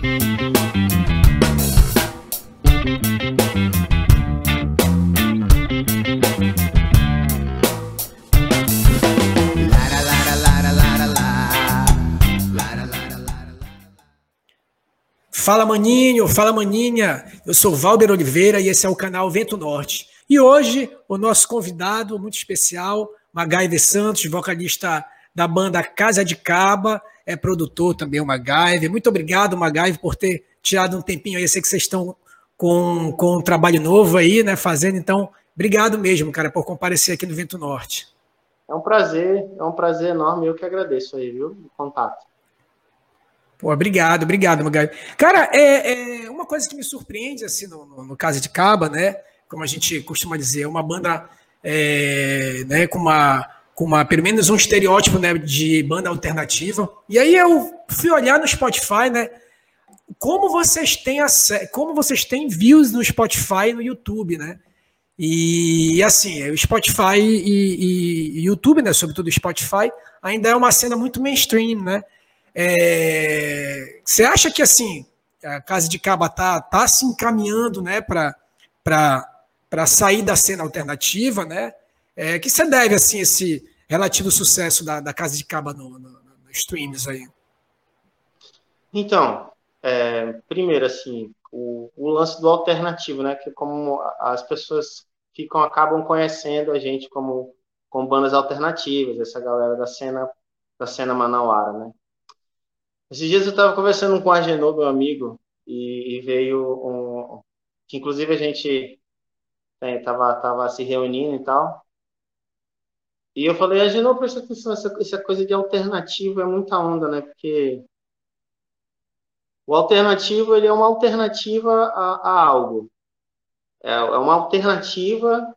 Fala maninho, fala maninha. Eu sou Valder Oliveira e esse é o canal Vento Norte. E hoje o nosso convidado muito especial, MacGyver Santos, vocalista da banda Casa de Caba, é produtor também o MacGyver. Muito obrigado, MacGyver, por ter tirado um tempinho aí. Eu sei que vocês estão com, com um trabalho novo aí, né, fazendo. Então, obrigado mesmo, cara, por comparecer aqui no Vento Norte. É um prazer, é um prazer enorme. Eu que agradeço aí, viu, o contato. Pô, obrigado, obrigado, Magali. Cara, é, é, uma coisa que me surpreende, assim, no, no, no Casa de Caba, né? Como a gente costuma dizer, é uma banda é, né, com uma com uma, pelo menos um estereótipo né, de banda alternativa. E aí eu fui olhar no Spotify, né? Como vocês têm como vocês têm views no Spotify e no YouTube, né? E assim, o Spotify e, e, YouTube, né? Sobretudo o Spotify, ainda é uma cena muito mainstream, né? É, você acha que assim a Casa de Caba tá, tá se encaminhando né, para sair da cena alternativa, né? É, que você deve assim esse relativo sucesso da, da Casa de Caba no, no, no streams aí? Então, é, primeiro assim, o, o, lance do alternativo, né? Que como as pessoas ficam acabam conhecendo a gente como, como bandas alternativas, essa galera da cena da cena manauara, né? Esses dias eu estava conversando com o Agenor, meu amigo, e, e, veio um. que inclusive a gente estava é, tava se reunindo e tal. E eu falei, Agenor, presta atenção, essa, essa coisa de alternativo é muita onda, né? Porque o alternativo ele é uma alternativa a, a algo. É, é uma alternativa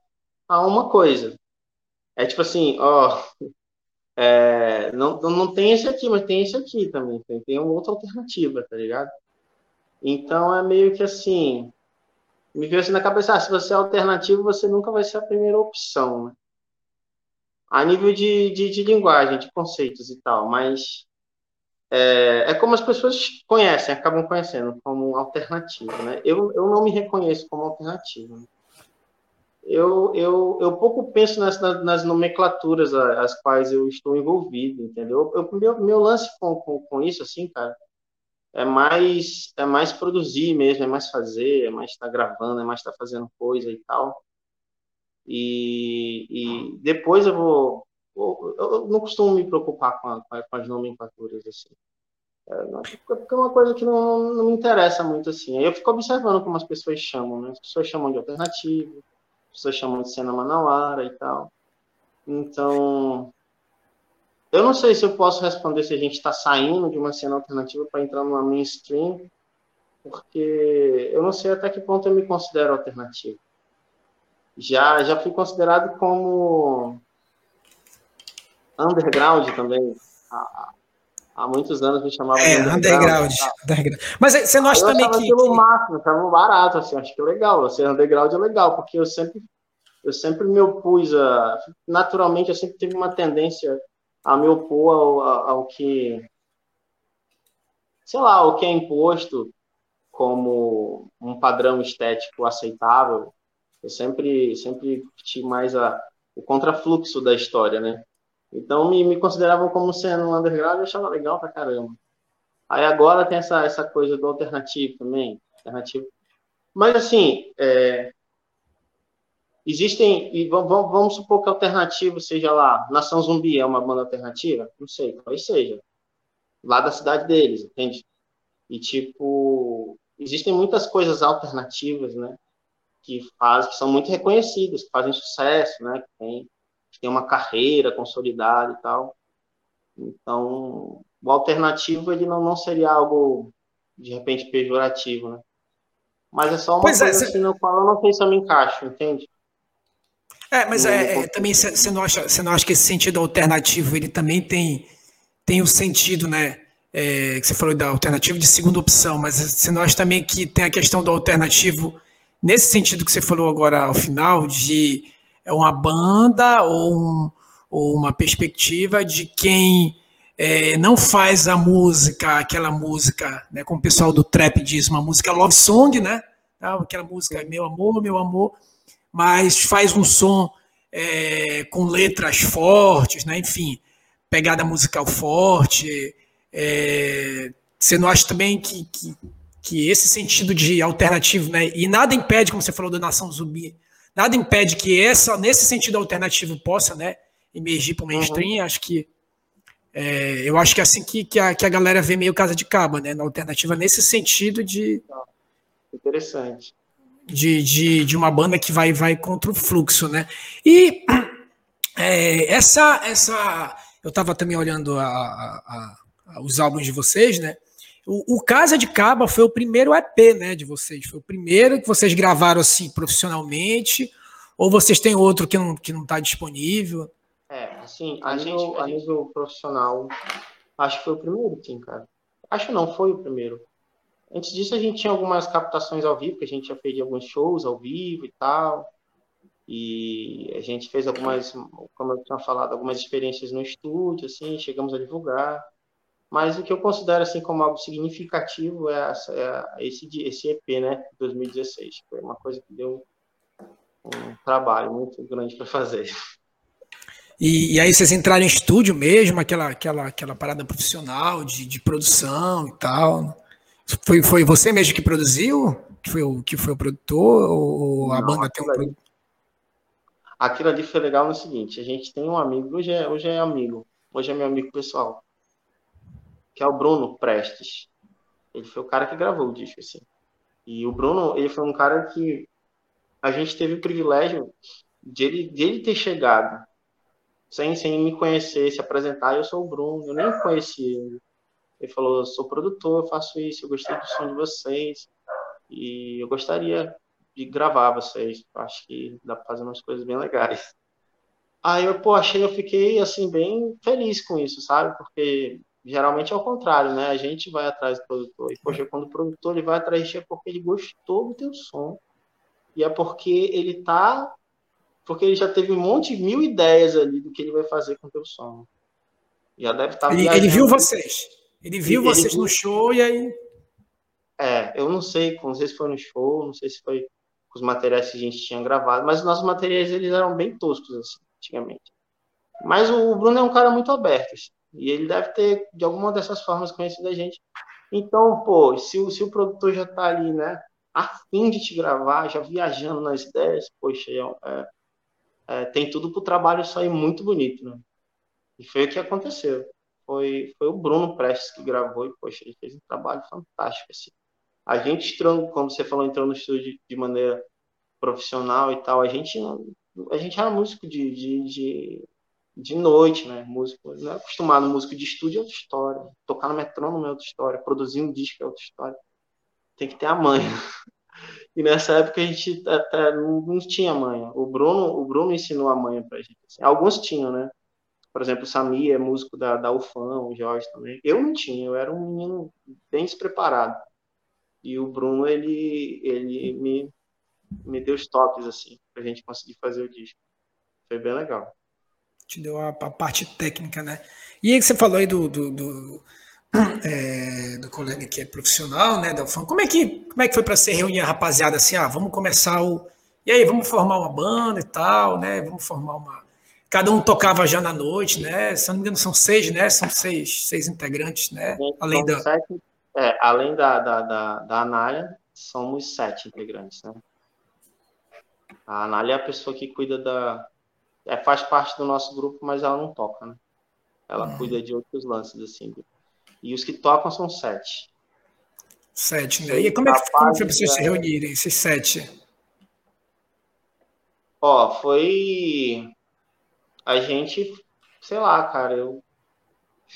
a uma coisa. É tipo assim, ó, é, não, não tem esse aqui, mas tem esse aqui também. Tem, tem uma outra alternativa, tá ligado? Então é meio que assim. Me veio assim na cabeça: ah, se você é alternativo, você nunca vai ser a primeira opção, né? A nível de, de, de linguagem, de conceitos e tal, mas é, é, como as pessoas conhecem, acabam conhecendo como alternativo, né? Eu, eu não me reconheço como alternativo. Né? eu, eu, eu pouco penso nas, nas nomenclaturas as quais eu estou envolvido, entendeu? Eu, meu, meu lance com, com, com isso, assim, cara, é mais é mais produzir mesmo, é mais fazer, é mais estar tá gravando, é mais estar tá fazendo coisa e tal. E, e depois eu vou. Eu não costumo me preocupar com, a, com as nomenclaturas, assim. É, porque é uma coisa que não, não me interessa muito, assim. Eu fico observando como as pessoas chamam, né? As pessoas chamam de alternativo, pessoas chamam de cena manauara e tal. Então, eu não sei se eu posso responder se a gente está saindo de uma cena alternativa para entrar numa mainstream, porque eu não sei até que ponto eu me considero alternativo. Já, já fui considerado como underground também. Há, há muitos anos me chamavam é, de underground. underground. Mas você não acha também que... Eu máximo, achava barato, assim, acho que é legal. Ser underground é legal, porque eu sempre eu sempre me opus a. Naturalmente, eu sempre tive uma tendência a me opor ao, ao que. Sei lá, o que é imposto como um padrão estético aceitável. Eu sempre, sempre curti mais a, o contrafluxo da história, né? Então, me, me consideravam como sendo um underground, eu achava legal pra caramba. Aí agora tem essa, essa coisa do alternativo também. Alternativo. Mas, assim, é, Existem, e vamos, vamos supor que a alternativa seja lá, Nação Zumbi é uma banda alternativa? Não sei, talvez seja. Lá da cidade deles, entende? E, tipo, existem muitas coisas alternativas, né? Que, faz, que são muito reconhecidas, que fazem sucesso, né? Que tem, que tem uma carreira consolidada e tal. Então, o alternativo, ele não, não seria algo, de repente, pejorativo, né? Mas é só uma pois é, coisa é, assim, no qual eu não sei se eu me encaixo, entende? É, mas é, é também você não, acha, não acha que esse sentido alternativo ele também tem, tem o sentido, né? É, que você falou da alternativa de segunda opção, mas você não acha também que tem a questão do alternativo nesse sentido que você falou agora ao final, de é uma banda ou, um, ou uma perspectiva de quem é, não faz a música, aquela música, né, como o pessoal do trap diz, uma música love song, né? Tá? Aquela música meu amor, meu amor, mas faz um som é, com letras fortes, né? Enfim, pegada musical forte. É, você não acha também que, que, que, esse sentido de alternativo, né? E nada impede, como você falou da Nação Zumbi, nada impede que essa, nesse sentido alternativo possa, né? Emergir para o mainstream. Uhum. Acho que é, eu acho que é assim que, que, a, que a galera vê meio casa de caba, né? Na alternativa, nesse sentido de. Interessante. De, de, de uma banda que vai, vai contra o fluxo, né? E é, essa, essa. Eu estava também olhando a, a, a, os álbuns de vocês, né? O, o, Casa de Caba foi o primeiro EP, né, de vocês. Foi o primeiro que vocês gravaram assim profissionalmente, ou vocês têm outro que não que não está disponível? É, assim, a, a nível, gente, a nível profissional, acho que foi o primeiro, sim, cara. Acho não, foi o primeiro. Antes disso, a gente tinha algumas captações ao vivo, que a gente já fez alguns shows ao vivo e tal. E a gente fez algumas, como eu tinha falado, algumas experiências no estúdio, assim, chegamos a divulgar. Mas o que eu considero assim como algo significativo é, essa, é esse, esse EP, né, 2016. Foi uma coisa que deu um trabalho muito grande para fazer. E, e, aí vocês entraram em estúdio mesmo, aquela, aquela, aquela parada profissional de, de produção e tal. Foi, foi você mesmo que produziu? Que foi o, que foi o produtor? Ou a Não, banda tem um produtor? Aquilo ali foi legal no seguinte: a gente tem um amigo, hoje é, hoje é amigo, hoje é meu amigo pessoal, que é o Bruno Prestes. Ele foi o cara que gravou o disco, assim. E o Bruno, ele foi um cara que a gente teve o privilégio de ele, de ele ter chegado sem, sem me conhecer, se apresentar, eu sou o Bruno, eu nem conhecia ele. Ele falou, eu sou produtor, eu faço isso, eu gostei do som de vocês e eu gostaria de gravar vocês. Acho que dá para fazer umas coisas bem legais. Aí eu, pô, achei, eu fiquei, assim, bem feliz com isso, sabe? Porque geralmente é o contrário, né? A gente vai atrás do produtor. E, poxa, quando o produtor ele vai atrás de ti é porque ele gostou do teu som. E é porque ele tá porque ele já teve um monte, mil ideias ali do que ele vai fazer com o teu som. Já deve estar. Tá ele, ele, viu vocês. Ele viu ele, vocês ele no show e aí. É, eu não sei, não sei se foi no show, não sei se foi com os materiais que a gente tinha gravado, mas os nossos materiais eles eram bem toscos assim, antigamente. Mas o Bruno é um cara muito aberto, assim, e ele deve ter, de alguma dessas formas, conhecido a gente. Então, pô, se o, se o produtor já tá ali, né, a fim de te gravar, já viajando nas ideias, poxa, é, é é, tem tudo para o trabalho sair muito bonito, né? E foi o que aconteceu. Foi, foi o Bruno Prestes que gravou e, poxa, ele fez um trabalho fantástico, assim. A gente como você falou, entrou no estúdio de maneira profissional e tal, a gente, a gente era músico de, de, de, de noite, né? Músico, não é acostumado, músico de estúdio é outra história, tocar no metrônomo é outra história, produzir um disco é outra história. Tem que ter a manha. E nessa época a gente até não tinha manha. O Bruno, o Bruno ensinou a manha pra gente. Assim. Alguns tinham, né? Por exemplo, o Sami é músico da, da UFAM, o Jorge também. Eu não tinha, eu era um menino bem despreparado. E o Bruno, ele, ele me, me deu os toques, assim, pra gente conseguir fazer o disco. Foi bem legal. Te deu a, a parte técnica, né? E aí que você falou aí do, do, do é, do colega que é profissional, né, UFAM. Como é que, como é que foi para ser reunir a rapaziada assim, ah, vamos começar o... E aí, vamos formar uma banda e tal, né, vamos formar uma... Cada um tocava já na noite, né, se não me engano são seis, né, são seis, seis integrantes, né, além da... Sete, é, além da, da, da, da Anália, somos sete integrantes, né. A Anália é a pessoa que cuida da... É, faz parte do nosso grupo, mas ela não toca, né. Ela uhum. cuida de outros lances, assim, e os que tocam são sete. Sete, né? E como é que foi para vocês se reunirem, esses sete? Ó, foi. A gente, sei lá, cara, eu...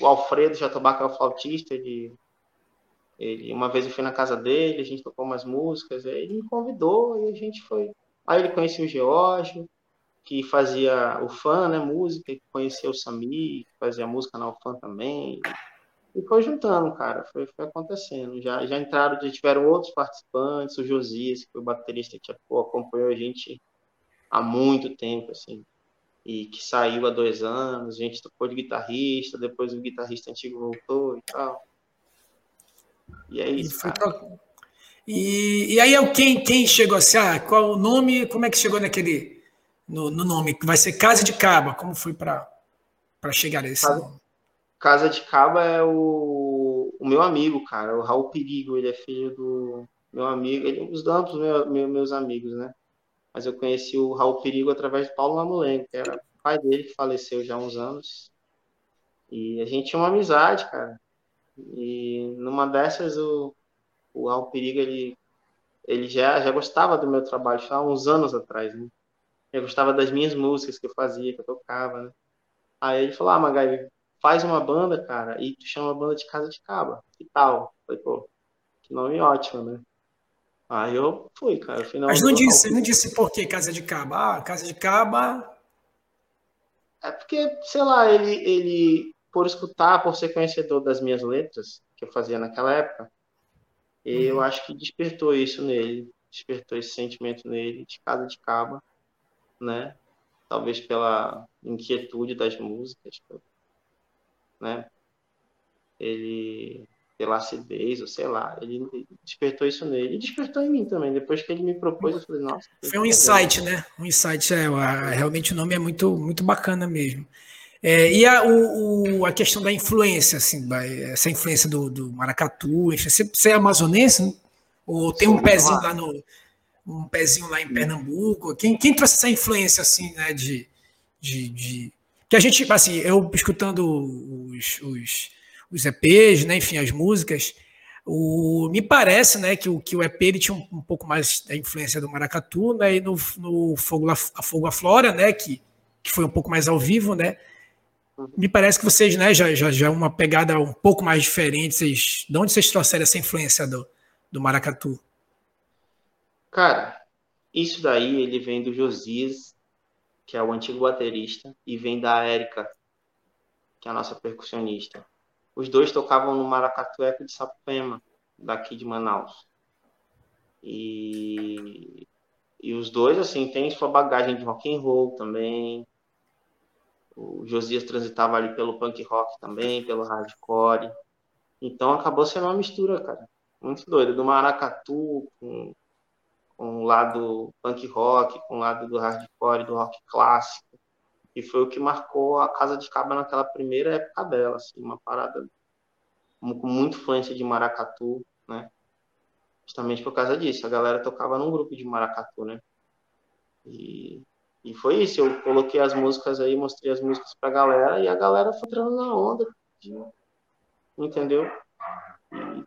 o Alfredo Jatobaca é o flautista, ele... ele. Uma vez eu fui na casa dele, a gente tocou umas músicas, aí ele me convidou e a gente foi. Aí ele conhecia o Geórgio, que fazia o fã, né, música, que conhecia o Sami, que fazia música na UFAM também. E foi juntando, cara, foi, foi acontecendo. Já, já entraram, já tiveram outros participantes, o Josias, que foi o baterista que pô, acompanhou a gente há muito tempo, assim. e que saiu há dois anos, a gente tocou de guitarrista, depois o guitarrista antigo voltou e tal. E é isso, e, cara. E, e aí, quem, quem chegou assim, ah, qual o nome, como é que chegou naquele, no, no nome, que vai ser Casa de Caba, como foi para chegar a esse Casa, nome? Casa de Caba é o, o meu amigo, cara, o Raul Perigo, ele é filho do meu amigo, ele é um dos meus, meus, meus amigos, né? mas eu conheci o Raul Perigo através de Paulo Lamulengo, que era pai dele, que faleceu já há uns anos. E a gente tinha uma amizade, cara. E numa dessas, o, o Raul Perigo, ele, ele já, já gostava do meu trabalho, já há uns anos atrás, né? Ele gostava das minhas músicas que eu fazia, que eu tocava, né? Aí ele falou, ah, Magai, faz uma banda, cara, e tu chama a banda de Casa de Caba, que tal? Eu falei, pô, que nome ótimo, né? Aí eu fui, cara. Final Mas não disse, não disse por que Casa de Caba. Ah, Casa de Caba. É porque, sei lá, ele, ele, por escutar, por ser conhecedor das minhas letras, que eu fazia naquela época, uhum. eu acho que despertou isso nele, despertou esse sentimento nele, de Casa de Caba, né? Talvez pela inquietude das músicas, né? Ele pela acidez, ou sei lá, ele despertou isso nele e despertou em mim também. Depois que ele me propôs, eu falei, nossa. Foi um insight, né? Um insight, é, realmente o nome é muito, muito bacana mesmo. É, e a, o, a questão da influência, assim, essa influência do, do maracatu, você, você é amazonense? Né? Ou tem um pezinho lá no um pezinho lá em Pernambuco? Quem, quem trouxe essa influência assim, né, de, de, de que a gente, assim, eu escutando os, os os EPs, né, enfim, as músicas. O, me parece né, que, o, que o EP ele tinha um, um pouco mais da influência do Maracatu, né, e no, no Fogo, a Fogo a Flora, né, que, que foi um pouco mais ao vivo, né, me parece que vocês, né, já, já, já uma pegada um pouco mais diferente, vocês, de onde vocês trouxeram essa influência do, do Maracatu? Cara, isso daí ele vem do Josias, que é o antigo baterista, e vem da Érica, que é a nossa percussionista. Os dois tocavam no Maracatu Eco de Sapema, daqui de Manaus. E, e os dois, assim, têm sua bagagem de rock and roll também. O Josias transitava ali pelo punk rock também, pelo hardcore. Então acabou sendo uma mistura, cara. Muito doida. Do maracatu com, com o lado punk rock, com o lado do hardcore, do rock clássico. E foi o que marcou a Casa de Caba naquela primeira época dela, assim, uma parada com muita influência de maracatu, né? Justamente por causa disso, a galera tocava num grupo de maracatu, né? E, e foi isso, eu coloquei as músicas aí, mostrei as músicas pra galera e a galera foi entrando na onda, de, entendeu? E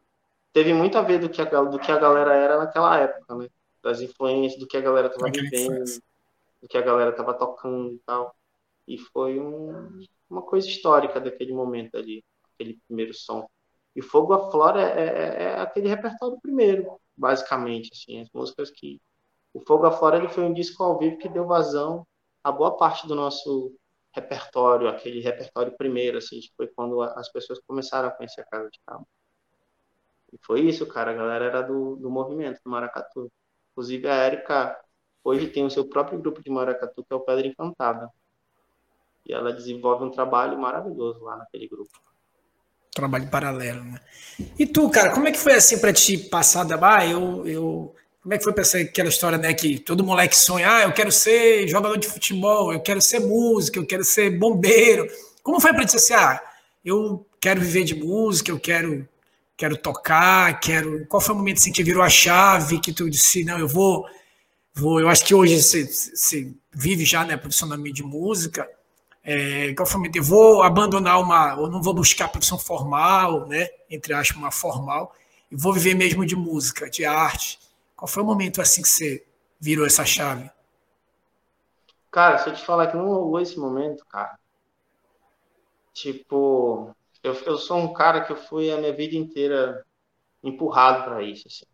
teve muito a ver do que a, do que a galera era naquela época, né? Das influências, do que a galera tava vivendo, do que a galera tava tocando e tal. E foi um, uma coisa histórica daquele momento ali, aquele primeiro som. E Fogo a Flora é, é, é, aquele repertório primeiro, basicamente, assim, as músicas que o Fogo a Flora ele foi um disco ao vivo que deu vazão a boa parte do nosso repertório, aquele repertório primeiro, assim, foi quando as pessoas começaram a conhecer a Casa de Cabo. E foi isso, cara, a galera era do, do movimento, do Maracatu. Inclusive a Érica hoje tem o seu próprio grupo de Maracatu, que é o Pedra Encantada. E ela desenvolve um trabalho maravilhoso lá naquele grupo trabalho paralelo, né? E tu, cara, como é que foi assim para ti passar da ah, eu, eu como é que foi para aquela história, né, que todo moleque sonha, ah, eu quero ser jogador de futebol, eu quero ser músico, eu quero ser bombeiro. Como foi para ti assim, ah, eu quero viver de música, eu quero quero tocar, quero. Qual foi o momento assim que virou a chave que tu disse, não, eu vou vou, eu acho que hoje você, você vive já, né, profissionalmente de música é, qual foi eu vou abandonar uma, ou não vou buscar profissão formal, né, entre aspas, uma formal, e vou viver mesmo de música, de arte. Qual foi o momento assim que você virou essa chave? Cara, se eu te falar que não rolou esse momento, cara, tipo, eu, eu sou um cara que eu fui a minha vida inteira empurrado para isso, assim.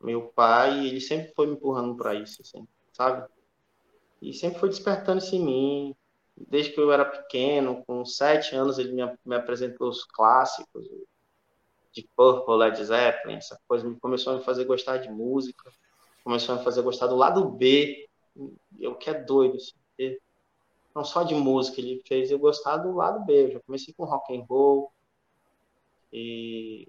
Meu pai, ele sempre foi me empurrando para isso, assim, sabe? E sempre foi despertando isso em mim, desde que eu era pequeno, com sete anos, ele me, me apresentou os clássicos de Purple, Led Zeppelin, essa coisa, me começou a me fazer gostar de música, começou a me fazer gostar do lado B, eu que é doido, assim, não só de música, ele fez eu gostar do lado B. Eu já comecei com rock and roll e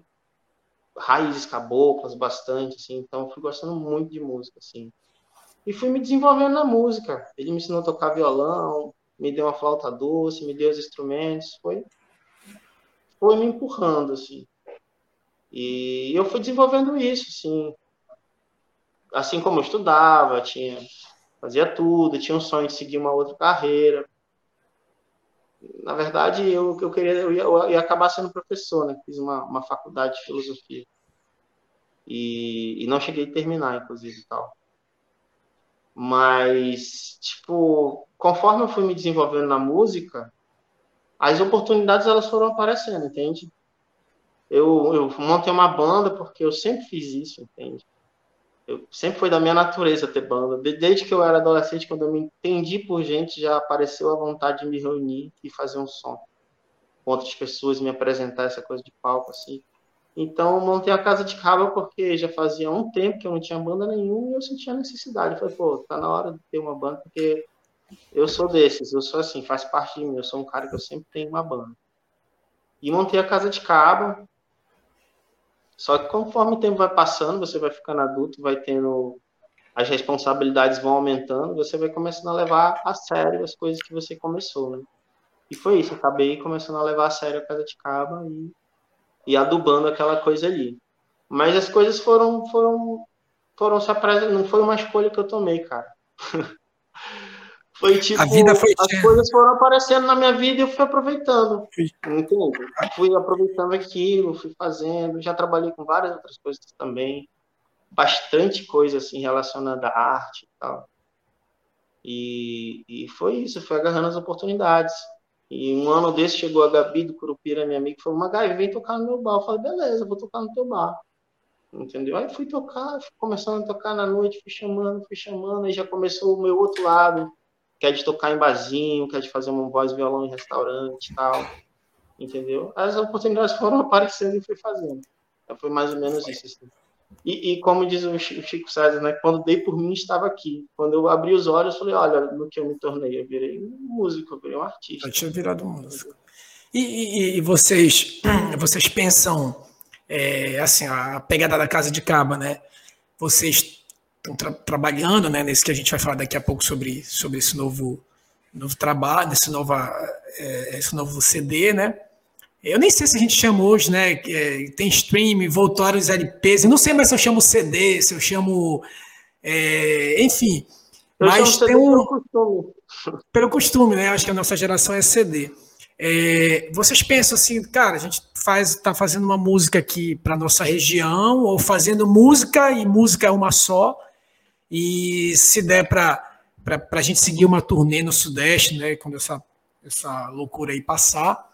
raízes caboclas bastante, assim. Então fui gostando muito de música, assim. E fui me desenvolvendo na música. Ele me ensinou a tocar violão, me deu uma flauta doce, me deu os instrumentos, foi foi me empurrando assim. E eu fui desenvolvendo isso, assim. Assim como eu estudava, tinha fazia tudo, tinha um sonho de seguir uma outra carreira. Na verdade, eu eu queria eu ia, eu ia acabar sendo professor, né? Fiz uma, uma faculdade de filosofia. E, e não cheguei a terminar, inclusive, tal. Mas, tipo, conforme eu fui me desenvolvendo na música, as oportunidades elas foram aparecendo, entende? Eu, eu montei uma banda porque eu sempre fiz isso, entende? Eu sempre foi da minha natureza ter banda. Desde que eu era adolescente, quando eu me entendi por gente, já apareceu a vontade de me reunir e fazer um som com outras pessoas, me apresentar essa coisa de palco assim. Então, montei a Casa de Cabo porque já fazia um tempo que eu não tinha banda nenhuma e eu sentia necessidade. Eu falei, pô, tá na hora de ter uma banda, porque eu sou desses, eu sou assim, faz parte de mim, eu sou um cara que eu sempre tenho uma banda. E montei a Casa de Cabo. Só que conforme o tempo vai passando, você vai ficando adulto, vai tendo. As responsabilidades vão aumentando, você vai começando a levar a sério as coisas que você começou, né? E foi isso, acabei começando a levar a sério a Casa de Cabo e e adubando aquela coisa ali. Mas as coisas foram foram foram se apresentando, não foi uma escolha que eu tomei, cara. foi tipo, a vida foi as coisas foram aparecendo na minha vida e eu fui aproveitando. Entende? Fui aproveitando aquilo, fui fazendo, já trabalhei com várias outras coisas também. Bastante coisa assim relacionada à arte e tal. E, e foi isso, foi agarrando as oportunidades. E um ano desse chegou a Gabi do Curupira, minha amiga, e falou: Magai, vem tocar no meu bar. Eu falei: beleza, vou tocar no teu bar. Entendeu? Aí fui tocar, fui começando a tocar na noite, fui chamando, fui chamando, aí já começou o meu outro lado, que é de tocar em barzinho, que é de fazer uma voz violão em restaurante e tal. Entendeu? As oportunidades foram aparecendo e fui fazendo. Então, foi mais ou menos isso. Assim. E, e, como diz o Chico César, né, quando dei por mim, estava aqui. Quando eu abri os olhos, falei, olha, no que eu me tornei, eu virei um músico, eu virei um artista. Eu tinha virado músico. E, e, e vocês, vocês pensam, é, assim, a pegada da Casa de Caba, né? Vocês estão tra trabalhando, né, nesse que a gente vai falar daqui a pouco sobre, sobre esse novo, novo trabalho, esse, nova, é, esse novo CD, né? Eu nem sei se a gente chama hoje, né? É, tem stream, voltaram os LPs. Eu não sei mais se eu chamo CD, se eu chamo. É, enfim. Eu mas tem um. Pelo costume. pelo costume, né? Acho que a nossa geração é CD. É, vocês pensam assim, cara, a gente faz, tá fazendo uma música aqui para nossa região, ou fazendo música e música é uma só, e se der para a gente seguir uma turnê no Sudeste, né? Quando essa, essa loucura aí passar,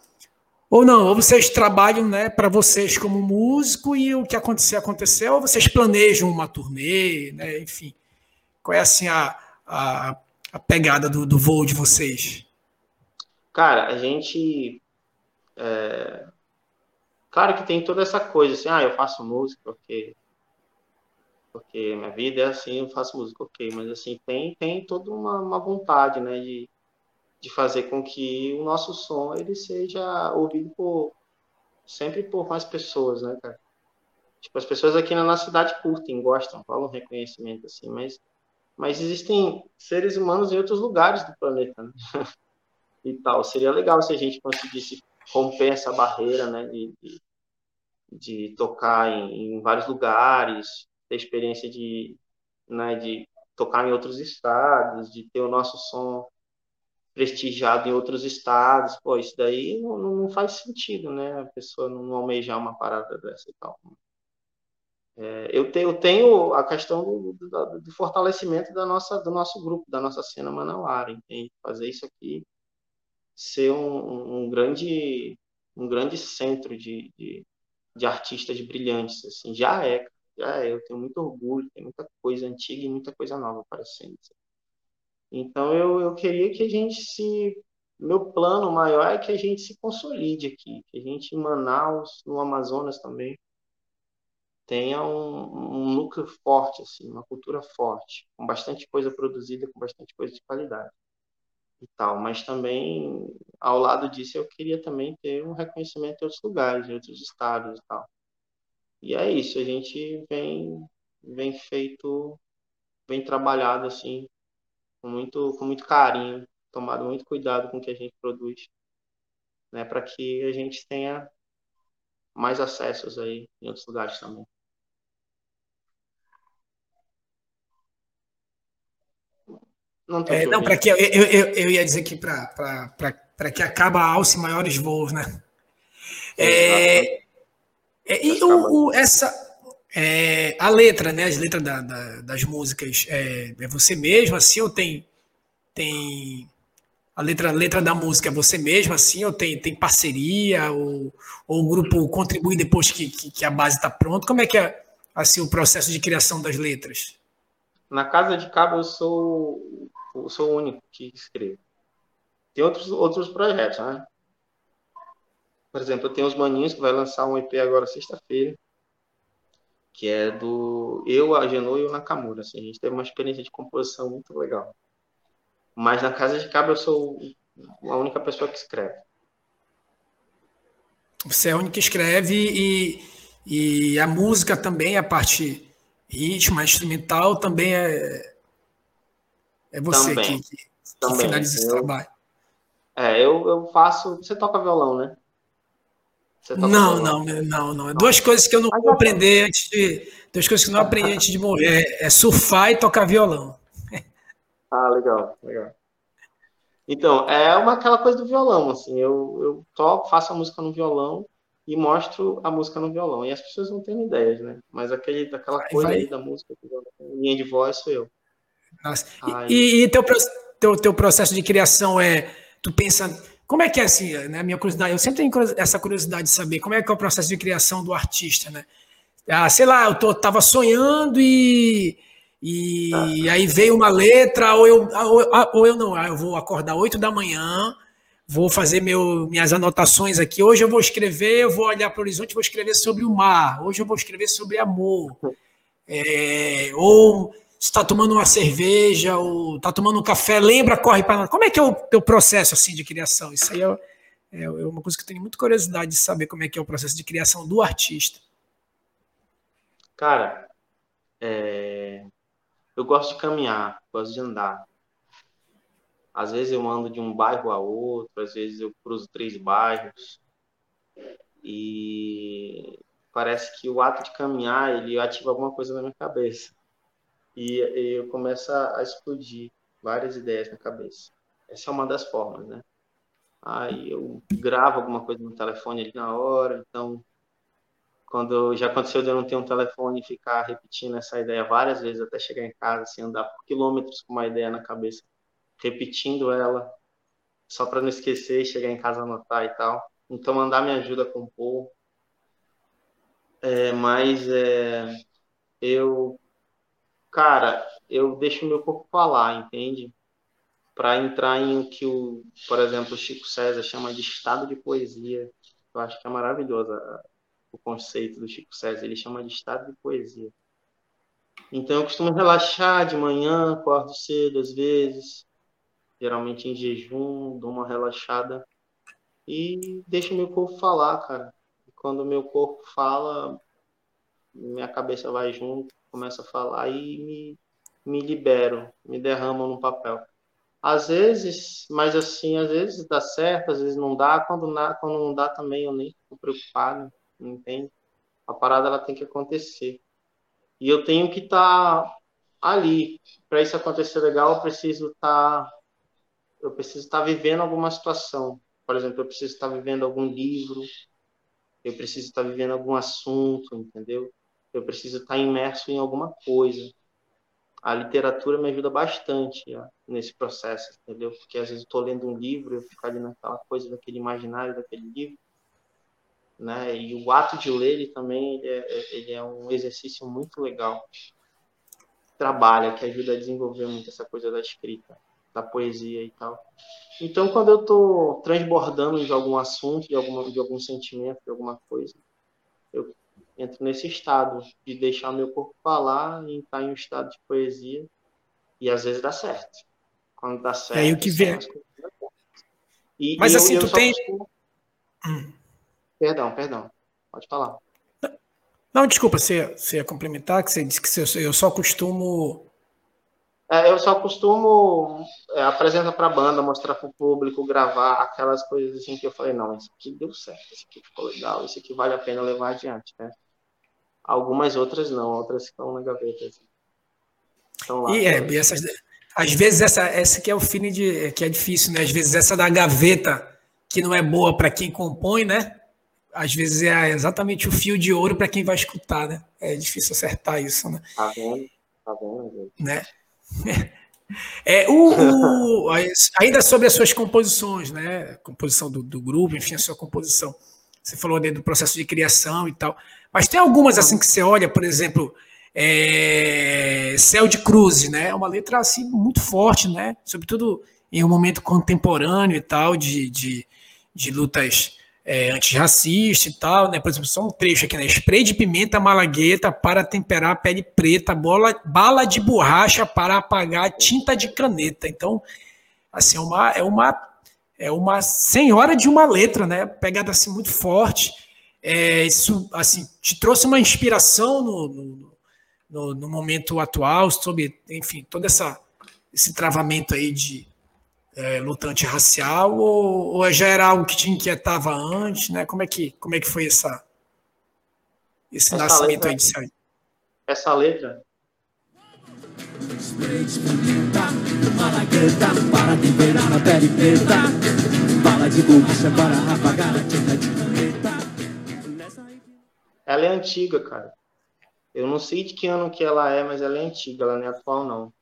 ou não, ou vocês trabalham né, para vocês como músico e o que acontecer, aconteceu, ou vocês planejam uma turnê, né, enfim. Qual é assim a, a, a pegada do, do voo de vocês? Cara, a gente. É... Claro que tem toda essa coisa, assim, ah, eu faço música porque. Porque minha vida é assim, eu faço música, ok. Mas assim, tem, tem toda uma, uma vontade, né, de, de fazer com que o nosso som ele seja ouvido por sempre por mais pessoas, né, cara? Tipo, as pessoas aqui na nossa cidade curtem, gostam, falam reconhecimento assim, mas mas existem seres humanos em outros lugares do planeta, né? e tal. Seria legal se a gente conseguisse romper essa barreira, né, de, de, de tocar em, em, vários lugares, ter experiência de, né, de tocar em outros estados, de ter o nosso som prestigiado em outros estados, pô, isso daí não, não faz sentido, né? A pessoa não almejar uma parada dessa e tal. É, eu, te, eu, tenho a questão do, do, do, fortalecimento da nossa, do nosso grupo, da nossa cena manauara, entende? Fazer isso aqui ser um, um grande um grande centro de, de, de, artistas brilhantes, assim, já é, é, eu tenho muito orgulho, tem muita coisa antiga e muita coisa nova. Assim. Então eu, eu queria que a gente se. Meu plano maior é que a gente se consolide aqui, que a gente em Manaus, no Amazonas também, tenha um, um núcleo forte, assim, uma cultura forte, com bastante coisa produzida, com bastante coisa de qualidade. e tal, mas também ao lado disso eu queria também ter um reconhecimento em outros lugares, em outros estados e tal. E é isso, a gente vem vem feito, vem trabalhado assim com muito com muito carinho, tomado muito cuidado com o que a gente produz, né, para que a gente tenha mais acessos aí em outros lugares também. Não, é, não para que eu, eu, eu, ia dizer que para que acaba alce maiores voos, né? É, é, e o, o, essa é, a letra, né? As letras da, da, das músicas é, é, você mesmo assim ou tem tem a letra, a letra da música é você mesmo assim ou tem, tem parceria ou, ou o grupo contribui depois que, que, que a base está pronta? Como é que é assim o processo de criação das letras? Na casa de cabo eu sou eu sou o único que escrevo. Tem outros, outros projetos, né? Por exemplo, eu tenho os Maninhos, que vai lançar um EP agora sexta-feira, que é do eu, a Genô e o Nakamura. Assim, a gente teve uma experiência de composição muito legal. Mas na Casa de Cabo eu sou a única pessoa que escreve. Você é a única que escreve e, e a música também, a parte ritmo, instrumental também é, é você também, que, que, também. finaliza esse eu, trabalho. É, eu, eu faço. Você toca violão, né? Não, não, não, não. É duas coisas que eu não vou aprender antes de. Duas coisas que eu não aprendi antes de morrer. É, é surfar e tocar violão. Ah, legal, legal. Então, é uma aquela coisa do violão, assim, eu, eu toco, faço a música no violão e mostro a música no violão. E as pessoas não têm ideias, né? Mas aquele, aquela coisa vai. aí da música, linha de voz sou eu. Nossa. E, e, teu, teu, teu processo de criação é. Tu pensa. Como é que é assim, né? Minha curiosidade, eu sempre tenho essa curiosidade de saber como é que é o processo de criação do artista, né? Ah, sei lá, eu tô, tava sonhando e. E ah. aí veio uma letra, ou eu, ou, ou eu não, ah, eu vou acordar 8 da manhã, vou fazer meu, minhas anotações aqui. Hoje eu vou escrever, eu vou olhar para o horizonte, vou escrever sobre o mar. Hoje eu vou escrever sobre amor. É, ou está tomando uma cerveja ou está tomando um café, lembra, corre para Como é que é o teu processo assim de criação? Isso aí é, é, é, uma coisa que eu tenho muita curiosidade de saber como é que é o processo de criação do artista. Cara, é... eu gosto de caminhar, gosto de andar. Às vezes eu ando de um bairro a outro, às vezes eu cruzo três bairros. E parece que o ato de caminhar, ele ativa alguma coisa na minha cabeça e, e eu começo a explodir várias ideias na cabeça. Essa é uma das formas, né? Aí eu gravo alguma coisa no telefone ali na hora, então quando já aconteceu de eu não ter um telefone e ficar repetindo essa ideia várias vezes até chegar em casa, assim, andar por quilômetros com uma ideia na cabeça, repetindo ela, só para não esquecer chegar em casa anotar e tal. Então, andar me ajuda a compor. É, mas é, eu cara, eu deixo o meu corpo falar, entende? Para entrar em o que o, por exemplo, o Chico César chama de estado de poesia. Eu acho que é maravilhoso o conceito do Chico César. Ele chama de estado de poesia. Então eu costumo relaxar de manhã, acordo cedo às vezes, geralmente em jejum, dou uma relaxada e deixo meu corpo falar, cara. E quando meu corpo fala, minha cabeça vai junto começo a falar e me, me libero, me derramo no papel. Às vezes, mas assim, às vezes dá certo, às vezes não dá. Quando, quando não dá também eu nem fico preocupado, entende? A parada ela tem que acontecer. E eu tenho que estar tá ali. Para isso acontecer legal, eu preciso estar tá, eu preciso estar tá vivendo alguma situação. Por exemplo, eu preciso estar tá vivendo algum livro, eu preciso estar tá vivendo algum assunto, entendeu? Eu preciso estar imerso em alguma coisa. A literatura me ajuda bastante nesse processo, entendeu? Porque às vezes estou lendo um livro, eu fico ali naquela coisa daquele imaginário daquele livro, né? E o ato de ler ele também ele é, ele é um exercício muito legal. Trabalha, que ajuda a desenvolver muito essa coisa da escrita, da poesia e tal. Então, quando eu estou transbordando de algum assunto, de, alguma, de algum sentimento, de alguma coisa, eu entro nesse estado de deixar meu corpo falar e entrar em um estado de poesia e às vezes dá certo. Quando dá certo, é, o que vem, E, Mas e assim, eu, tu eu tem. Costumo... Hum. Perdão, perdão. Pode falar. Não, desculpa, você, você ia complementar, que você disse que eu só costumo. É, eu só costumo é, apresentar para a banda, mostrar para o público, gravar aquelas coisas assim que eu falei, não, isso aqui deu certo, isso aqui ficou legal, isso aqui vale a pena levar adiante, né? Algumas outras não, outras estão na gaveta. Assim. Estão lá, e é, e essas, às vezes essa, essa que é o fim de que é difícil, né? Às vezes essa da gaveta que não é boa para quem compõe, né? às vezes é exatamente o fio de ouro para quem vai escutar, né? É difícil acertar isso, né? Tá vendo? Tá vendo, gente? Né? É, o, o, ainda sobre as suas composições, né? Composição do, do, grupo, enfim, a sua composição. Você falou ali do processo de criação e tal. Mas tem algumas assim que você olha, por exemplo, é, Céu de Cruz, né? É uma letra assim muito forte, né? Sobretudo em um momento contemporâneo e tal, de, de, de lutas é, antirracista e tal, né? Por exemplo, só um trecho aqui, né? Spray de pimenta malagueta para temperar a pele preta, bola, bala de borracha para apagar tinta de caneta. Então, assim, é uma, é uma, é uma senhora de uma letra, né? Pegada assim muito forte. É, isso, assim, te trouxe uma inspiração no, no, no, no momento atual sobre, enfim, todo essa, esse travamento aí de é, lutante racial ou, ou, já era algo que te inquietava antes, né? Como é que, como é que foi essa, esse essa nascimento letra, aí de sair? Essa letra para temperar a pele preta, bala de borracha para apagar a tinta de caneta. Ela é antiga, cara. Eu não sei de que ano que ela é, mas ela é antiga, ela não é atual, não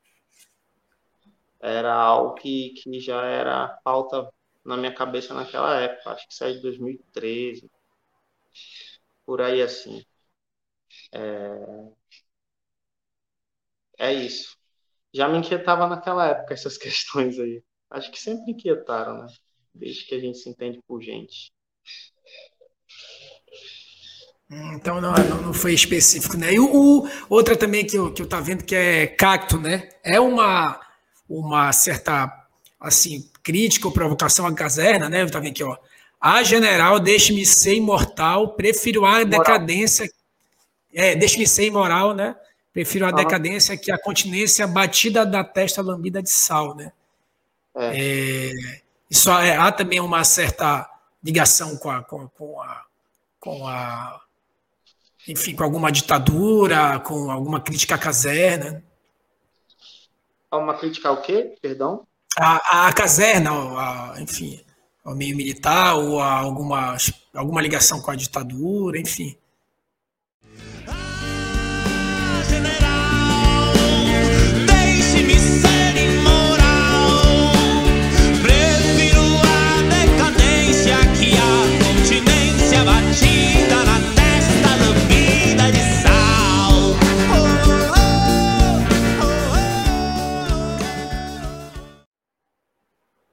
era algo que, que já era pauta na minha cabeça naquela época, acho que saiu de 2013, por aí assim. É, é isso. Já me inquietava naquela época essas questões aí. Acho que sempre inquietaram, né? Desde que a gente se entende por gente. Então não, não foi específico, né? E o, o, outra também que eu, que eu tá vendo que é cacto, né? É uma uma certa assim crítica ou provocação à caserna, né? Tá vendo aqui, ó. A general, deixe-me ser imortal, prefiro a decadência. É, deixe-me ser imoral, né? Prefiro a decadência que a continência batida da testa lambida de sal, né? É. É, isso é, há também uma certa ligação com a, com, com, a, com a enfim, com alguma ditadura, com alguma crítica à caserna uma crítica ao quê? Perdão? A, a caserna, a, enfim, ao meio militar ou a alguma, alguma ligação com a ditadura, enfim.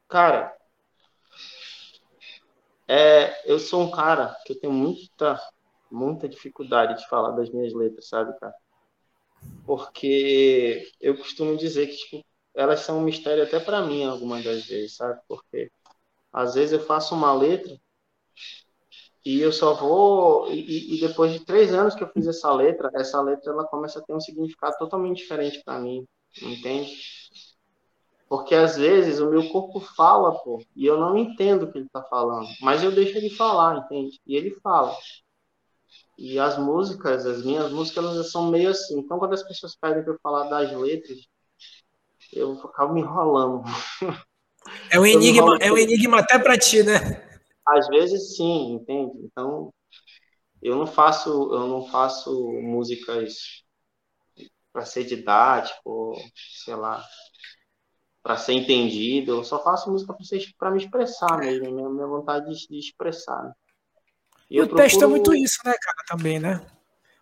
Cara, é, eu sou um cara que eu tenho muita, muita dificuldade de falar das minhas letras, sabe, cara? Porque eu costumo dizer que tipo, elas são um mistério até para mim algumas das vezes, sabe? Porque às vezes eu faço uma letra e eu só vou e, e, depois de três anos que eu fiz essa letra, essa letra ela começa a ter um significado totalmente diferente para mim, entende? Porque às vezes o meu corpo fala, pô, e eu não entendo o que ele tá falando, mas eu deixo ele falar, entende? E ele fala. E as músicas, as minhas músicas, elas são meio assim. Então, quando as pessoas pedem para eu falar das letras, eu acabo me enrolando. É um enigma, é um enigma até para ti, né? Às vezes sim, entende? Então, eu não faço, eu não faço músicas para ser didático, sei lá, para ser entendido. Eu só faço música para me expressar mesmo, minha, minha vontade de, de expressar. Né? E, o procuro... texto é muito isso, né, cara, também, né?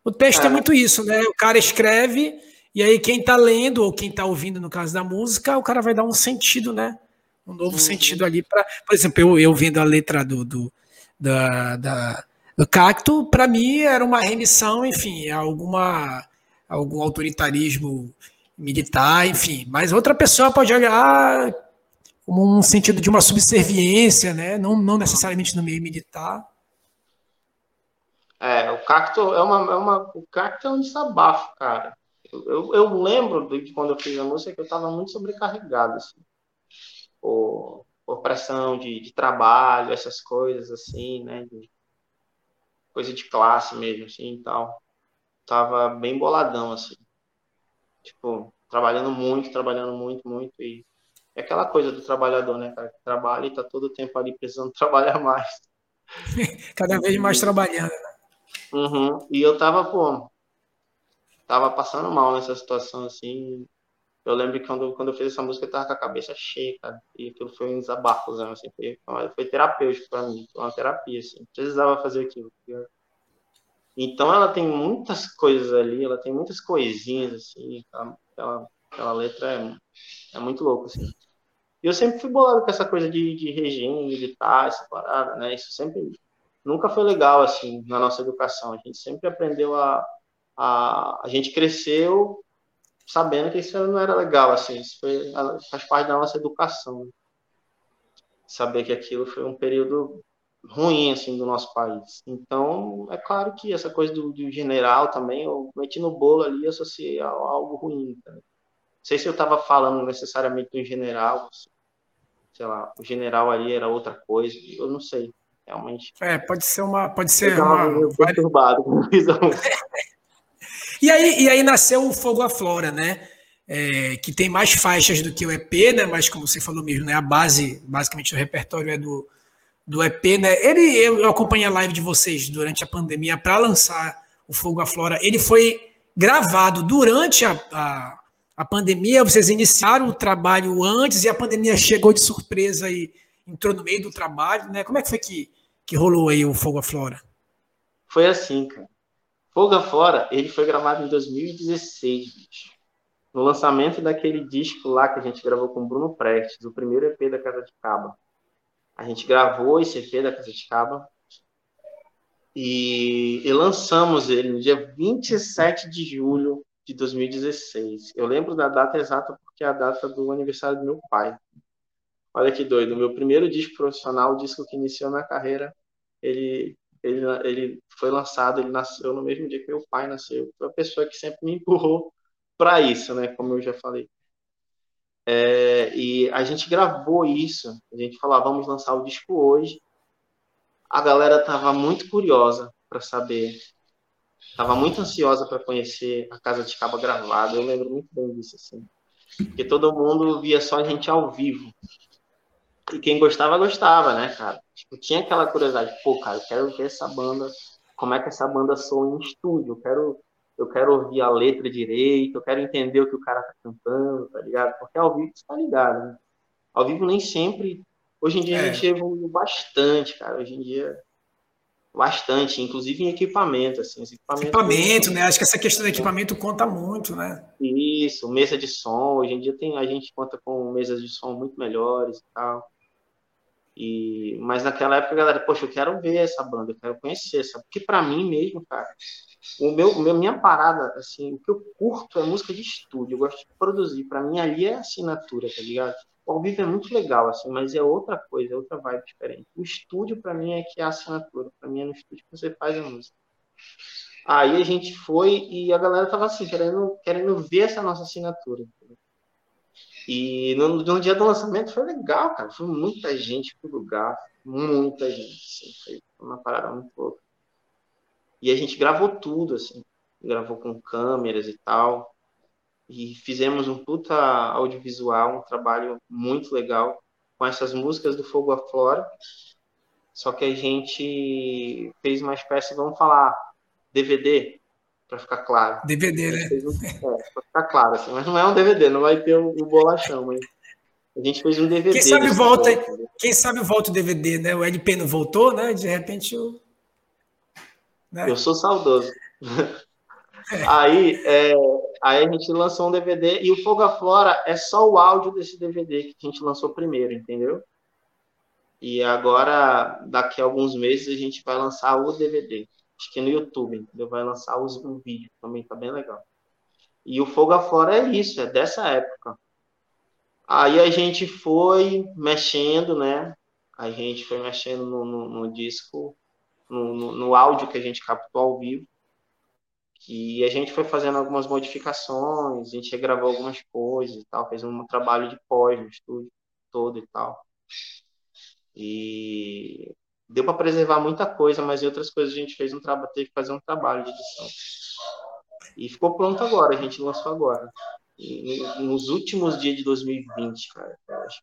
O texto é. é. muito isso, né? O cara escreve e aí quem tá lendo ou quem tá ouvindo, no caso da música, o cara vai dar um sentido, né? Um novo uhum. sentido ali para, por exemplo, eu, eu vendo a letra do, do da, da do Cacto, para mim era uma remissão, enfim, a alguma algum autoritarismo militar, enfim. Mas outra pessoa pode olhar como um sentido de uma subserviência, né? Não, não necessariamente no meio militar. É, o cacto é uma, é uma, o cacto é um desabafo, cara. Eu, eu, eu lembro de quando eu fiz a música que eu estava muito sobrecarregado, assim, por, por pressão de, de, trabalho, essas coisas, assim, né? De, coisa de classe mesmo, assim, e tal. Tava bem boladão, assim. Tipo, trabalhando muito, trabalhando muito, muito, e é aquela coisa do trabalhador, né, cara? Que trabalha e tá todo o tempo ali precisando trabalhar mais. Cada vez mais trabalhando, né? Uhum. E eu tava, pô, tava passando mal nessa situação, assim. Eu lembro que quando, quando eu fiz essa música, eu tava com a cabeça cheia, cara. E aquilo foi um desabafo, assim. Foi, foi terapêutico pra mim. Foi uma terapia, assim. Precisava fazer aquilo. Então ela tem muitas coisas ali, ela tem muitas coisinhas, assim. Aquela, aquela letra é, é muito louca, assim. E eu sempre fui bolado com essa coisa de, de regime militar, essa parada, né? Isso sempre nunca foi legal, assim, na nossa educação. A gente sempre aprendeu a. A, a gente cresceu sabendo que isso não era legal, assim, isso foi, faz parte da nossa educação. Saber que aquilo foi um período ruim, assim, do nosso país. Então, é claro que essa coisa do, do general também, eu meti no bolo ali e associei a, a algo ruim. Tá? Não sei se eu estava falando necessariamente do general, sei lá, o general ali era outra coisa, eu não sei, realmente. É, pode ser uma, pode ser uma... perturbado e aí, e aí nasceu o Fogo à Flora, né? É, que tem mais faixas do que o EP, né? Mas como você falou mesmo, né? A base, basicamente, do repertório é do, do EP, né? Ele, eu acompanhei a live de vocês durante a pandemia para lançar o Fogo à Flora. Ele foi gravado durante a, a a pandemia, vocês iniciaram o trabalho antes e a pandemia chegou de surpresa e entrou no meio do trabalho, né? Como é que foi que, que rolou aí o Fogo Flora? Foi assim, cara. Fogo Flora, ele foi gravado em 2016, bicho. No lançamento daquele disco lá que a gente gravou com o Bruno Prestes, o primeiro EP da Casa de Caba. A gente gravou esse EP da Casa de e, e lançamos ele no dia 27 de julho de 2016. Eu lembro da data exata porque é a data do aniversário do meu pai. Olha que doido, meu primeiro disco profissional, o disco que iniciou na carreira, ele, ele, ele foi lançado, ele nasceu no mesmo dia que meu pai nasceu. Foi a pessoa que sempre me empurrou para isso, né? Como eu já falei. É, e a gente gravou isso, a gente falou, ah, vamos lançar o disco hoje. A galera tava muito curiosa para saber Estava muito ansiosa para conhecer a Casa de Caba gravada. Eu lembro muito bem disso, assim. Porque todo mundo via só a gente ao vivo. E quem gostava, gostava, né, cara? Tipo, tinha aquela curiosidade. Pô, cara, eu quero ver essa banda, como é que essa banda soa em estúdio. Eu quero, eu quero ouvir a letra direito, eu quero entender o que o cara tá cantando, tá ligado? Porque ao vivo você tá ligado, né? Ao vivo nem sempre... Hoje em dia é. a gente evoluiu bastante, cara. Hoje em dia bastante, inclusive em equipamento, assim, equipamento, equipamento né? Acho que essa questão do equipamento conta muito, né? Isso, mesa de som, hoje em dia tem a gente conta com mesas de som muito melhores e tal. E mas naquela época, galera, poxa, eu quero ver essa banda, eu quero conhecer essa, porque para mim mesmo, cara, o meu, minha parada, assim, o que eu curto é música de estúdio, eu gosto de produzir, para mim ali é assinatura, tá ligado? O ao vivo é muito legal, assim, mas é outra coisa, é outra vibe diferente. O estúdio, para mim, é que é a assinatura. Para mim, é no estúdio que você faz a música. Aí a gente foi e a galera tava assim, querendo, querendo ver essa nossa assinatura. E no, no dia do lançamento foi legal, cara. Foi muita gente pro lugar, muita gente. Assim, foi uma parada muito louca. E a gente gravou tudo, assim. Gravou com câmeras e tal e fizemos um puta audiovisual, um trabalho muito legal com essas músicas do Fogo à Flora. Só que a gente fez uma espécie, vamos falar, DVD, para ficar claro. DVD, né? Um, é, para ficar claro, assim, mas não é um DVD, não vai ter o, bolachão, mas a gente fez um DVD. Quem sabe volta, quem sabe volta o DVD, né? O LP não voltou, né? De repente o. Né? Eu sou saudoso. Aí, é, aí a gente lançou um DVD e o Fogo à Flora é só o áudio desse DVD que a gente lançou primeiro, entendeu? E agora, daqui a alguns meses, a gente vai lançar o DVD. Acho que é no YouTube, entendeu? Vai lançar os, um vídeo, também tá bem legal. E o Fogo à Flora é isso, é dessa época. Aí a gente foi mexendo, né? A gente foi mexendo no, no, no disco, no, no, áudio que a gente captou ao vivo. E a gente foi fazendo algumas modificações, a gente gravou algumas coisas e tal, fez um trabalho de pós no estúdio todo e tal. E deu para preservar muita coisa, mas em outras coisas a gente fez um trabalho, teve que fazer um trabalho de edição. E ficou pronto agora, a gente lançou agora. nos últimos dias de 2020, cara. Acho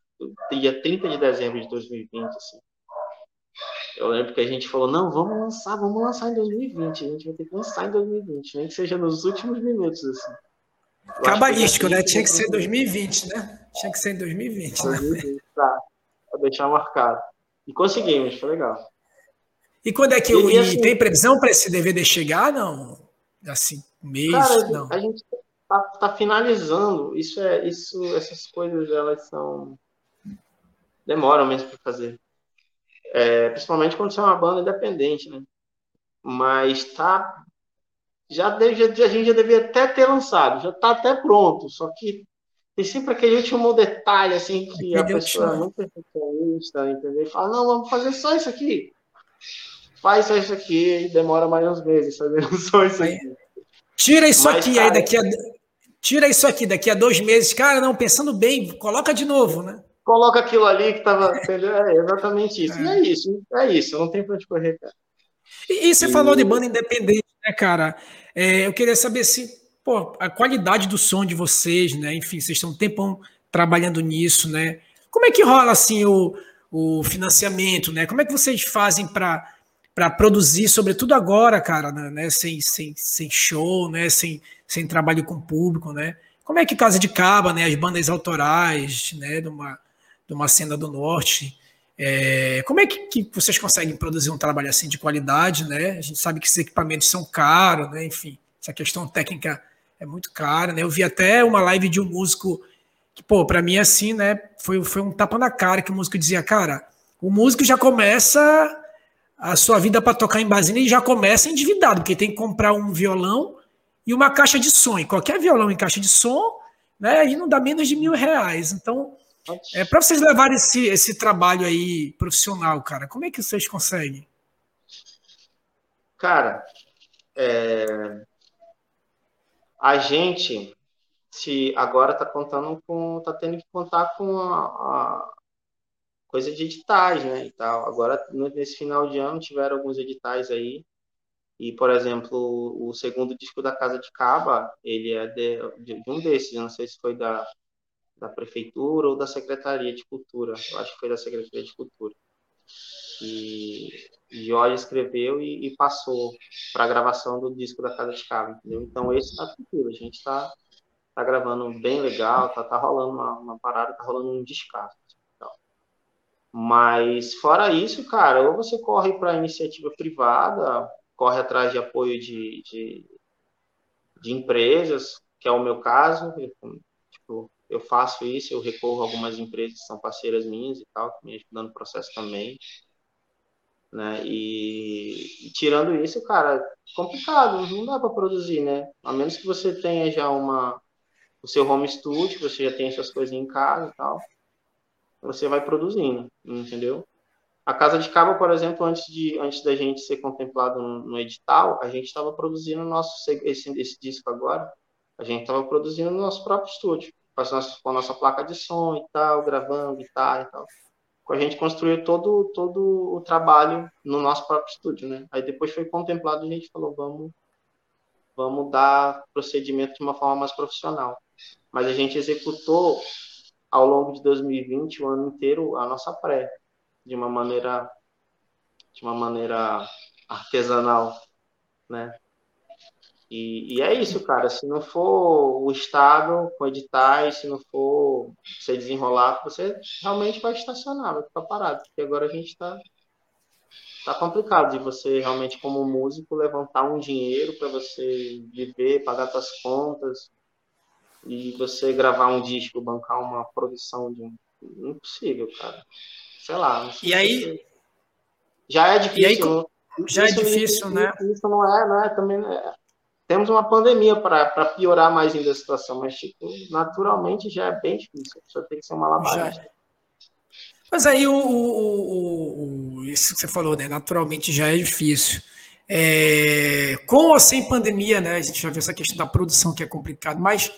que dia 30 de dezembro de 2020, assim. Eu lembro que a gente falou, não, vamos lançar, vamos lançar em 2020. A gente vai ter que lançar em 2020, nem que seja nos últimos minutos, assim. Eu Cabalístico, né? Tinha que ser 2020, né? Tinha que ser em 2020, 2020 né? Tá, pra deixar marcado. E conseguimos, foi legal. E quando é que o, assim, tem previsão para esse DVD chegar? Não, assim, mês? Cara, não. A gente tá, tá, finalizando. Isso é, isso, essas coisas elas são demoram mesmo para fazer. É, principalmente quando você é uma banda independente, né? Mas tá já, deve, a gente já devia até ter lançado, já está até pronto, só que tem sempre aquele último detalhe, assim, que a pessoa é muito perfeccionista, entendeu? E fala, não, vamos fazer só isso aqui. Faz só isso aqui e demora mais uns meses fazendo só isso aqui. Tira isso Mas, aqui cara, aí daqui a. Tira isso aqui daqui a dois meses. Cara, não, pensando bem, coloca de novo, né? Coloca aquilo ali que estava. É exatamente isso. É. E é isso, é isso. Não tem pra onde correr, cara. E, e você e... falou de banda independente, né, cara? É, eu queria saber se pô, a qualidade do som de vocês, né? Enfim, vocês estão um tempão trabalhando nisso, né? Como é que rola assim o, o financiamento, né? Como é que vocês fazem para para produzir, sobretudo agora, cara, né? né? Sem, sem, sem show, né? Sem, sem trabalho com público, né? Como é que Casa de Caba, né? As bandas autorais, né? De uma, de uma cena do norte. É, como é que, que, vocês conseguem produzir um trabalho assim de qualidade, né? A gente sabe que esses equipamentos são caros, né? Enfim, essa questão técnica é muito cara, né? Eu vi até uma live de um músico que, pô, para mim assim, né? Foi, foi um tapa na cara que o músico dizia, cara, o músico já começa a sua vida para tocar em Basília e já começa endividado, porque tem que comprar um violão e uma caixa de som. E qualquer violão em caixa de som, né? Aí não dá menos de mil reais. Então, é para vocês levarem esse, esse trabalho aí profissional, cara. Como é que vocês conseguem? Cara, é, a gente se agora está contando com está tendo que contar com a, a, coisa de editais né e tal. Agora nesse final de ano tiveram alguns editais aí. E por exemplo o segundo disco da Casa de Caba ele é de, de, um desses. Não sei se foi da da prefeitura ou da secretaria de cultura. Eu acho que foi da secretaria de cultura. E Jorge escreveu e, e passou para a gravação do disco da Casa de Cabo, entendeu? Então esse está tranquilo, a gente está tá gravando bem legal, tá, tá rolando uma, uma parada, tá rolando um descaso. Então. Mas fora isso, cara, ou você corre para iniciativa privada, corre atrás de apoio de, de, de empresas, que é o meu caso, tipo, eu faço isso, eu recorro a algumas empresas que são parceiras minhas e tal, que me ajudam no processo também. Né? E, e, tirando isso, cara, complicado, não dá para produzir, né? A menos que você tenha já uma o seu home studio, você já tem essas coisas em casa e tal, você vai produzindo, entendeu? A Casa de Cabo, por exemplo, antes de antes da gente ser contemplado no, no edital, a gente estava produzindo nosso esse, esse disco agora, a gente estava produzindo no nosso próprio estúdio, com a, nossa, com a nossa placa de som e tal, gravando guitarra e tal a gente construiu todo, todo o trabalho no nosso próprio estúdio, né? Aí depois foi contemplado e a gente falou, vamos, vamos dar procedimento de uma forma mais profissional. Mas a gente executou ao longo de 2020 o ano inteiro a nossa pré de uma maneira de uma maneira artesanal, né? E, e, é isso, cara. Se não for o Estado com editais, se não for você desenrolar, você realmente vai estacionar, vai ficar parado. Porque agora a gente está tá complicado de você realmente, como músico, levantar um dinheiro para você viver, pagar suas contas e você gravar um disco, bancar uma produção de um. Impossível, cara. Sei lá. Sei e aí. Já é difícil. Aí, já é difícil, né? Isso não é, não é também. É temos uma pandemia para piorar mais ainda a situação, mas tipo, naturalmente já é bem difícil. A pessoa tem que ser uma malabarista. Mas aí o, o, o, isso que você falou, né? Naturalmente já é difícil. É, com ou sem pandemia, né? A gente já viu essa questão da produção que é complicado, mas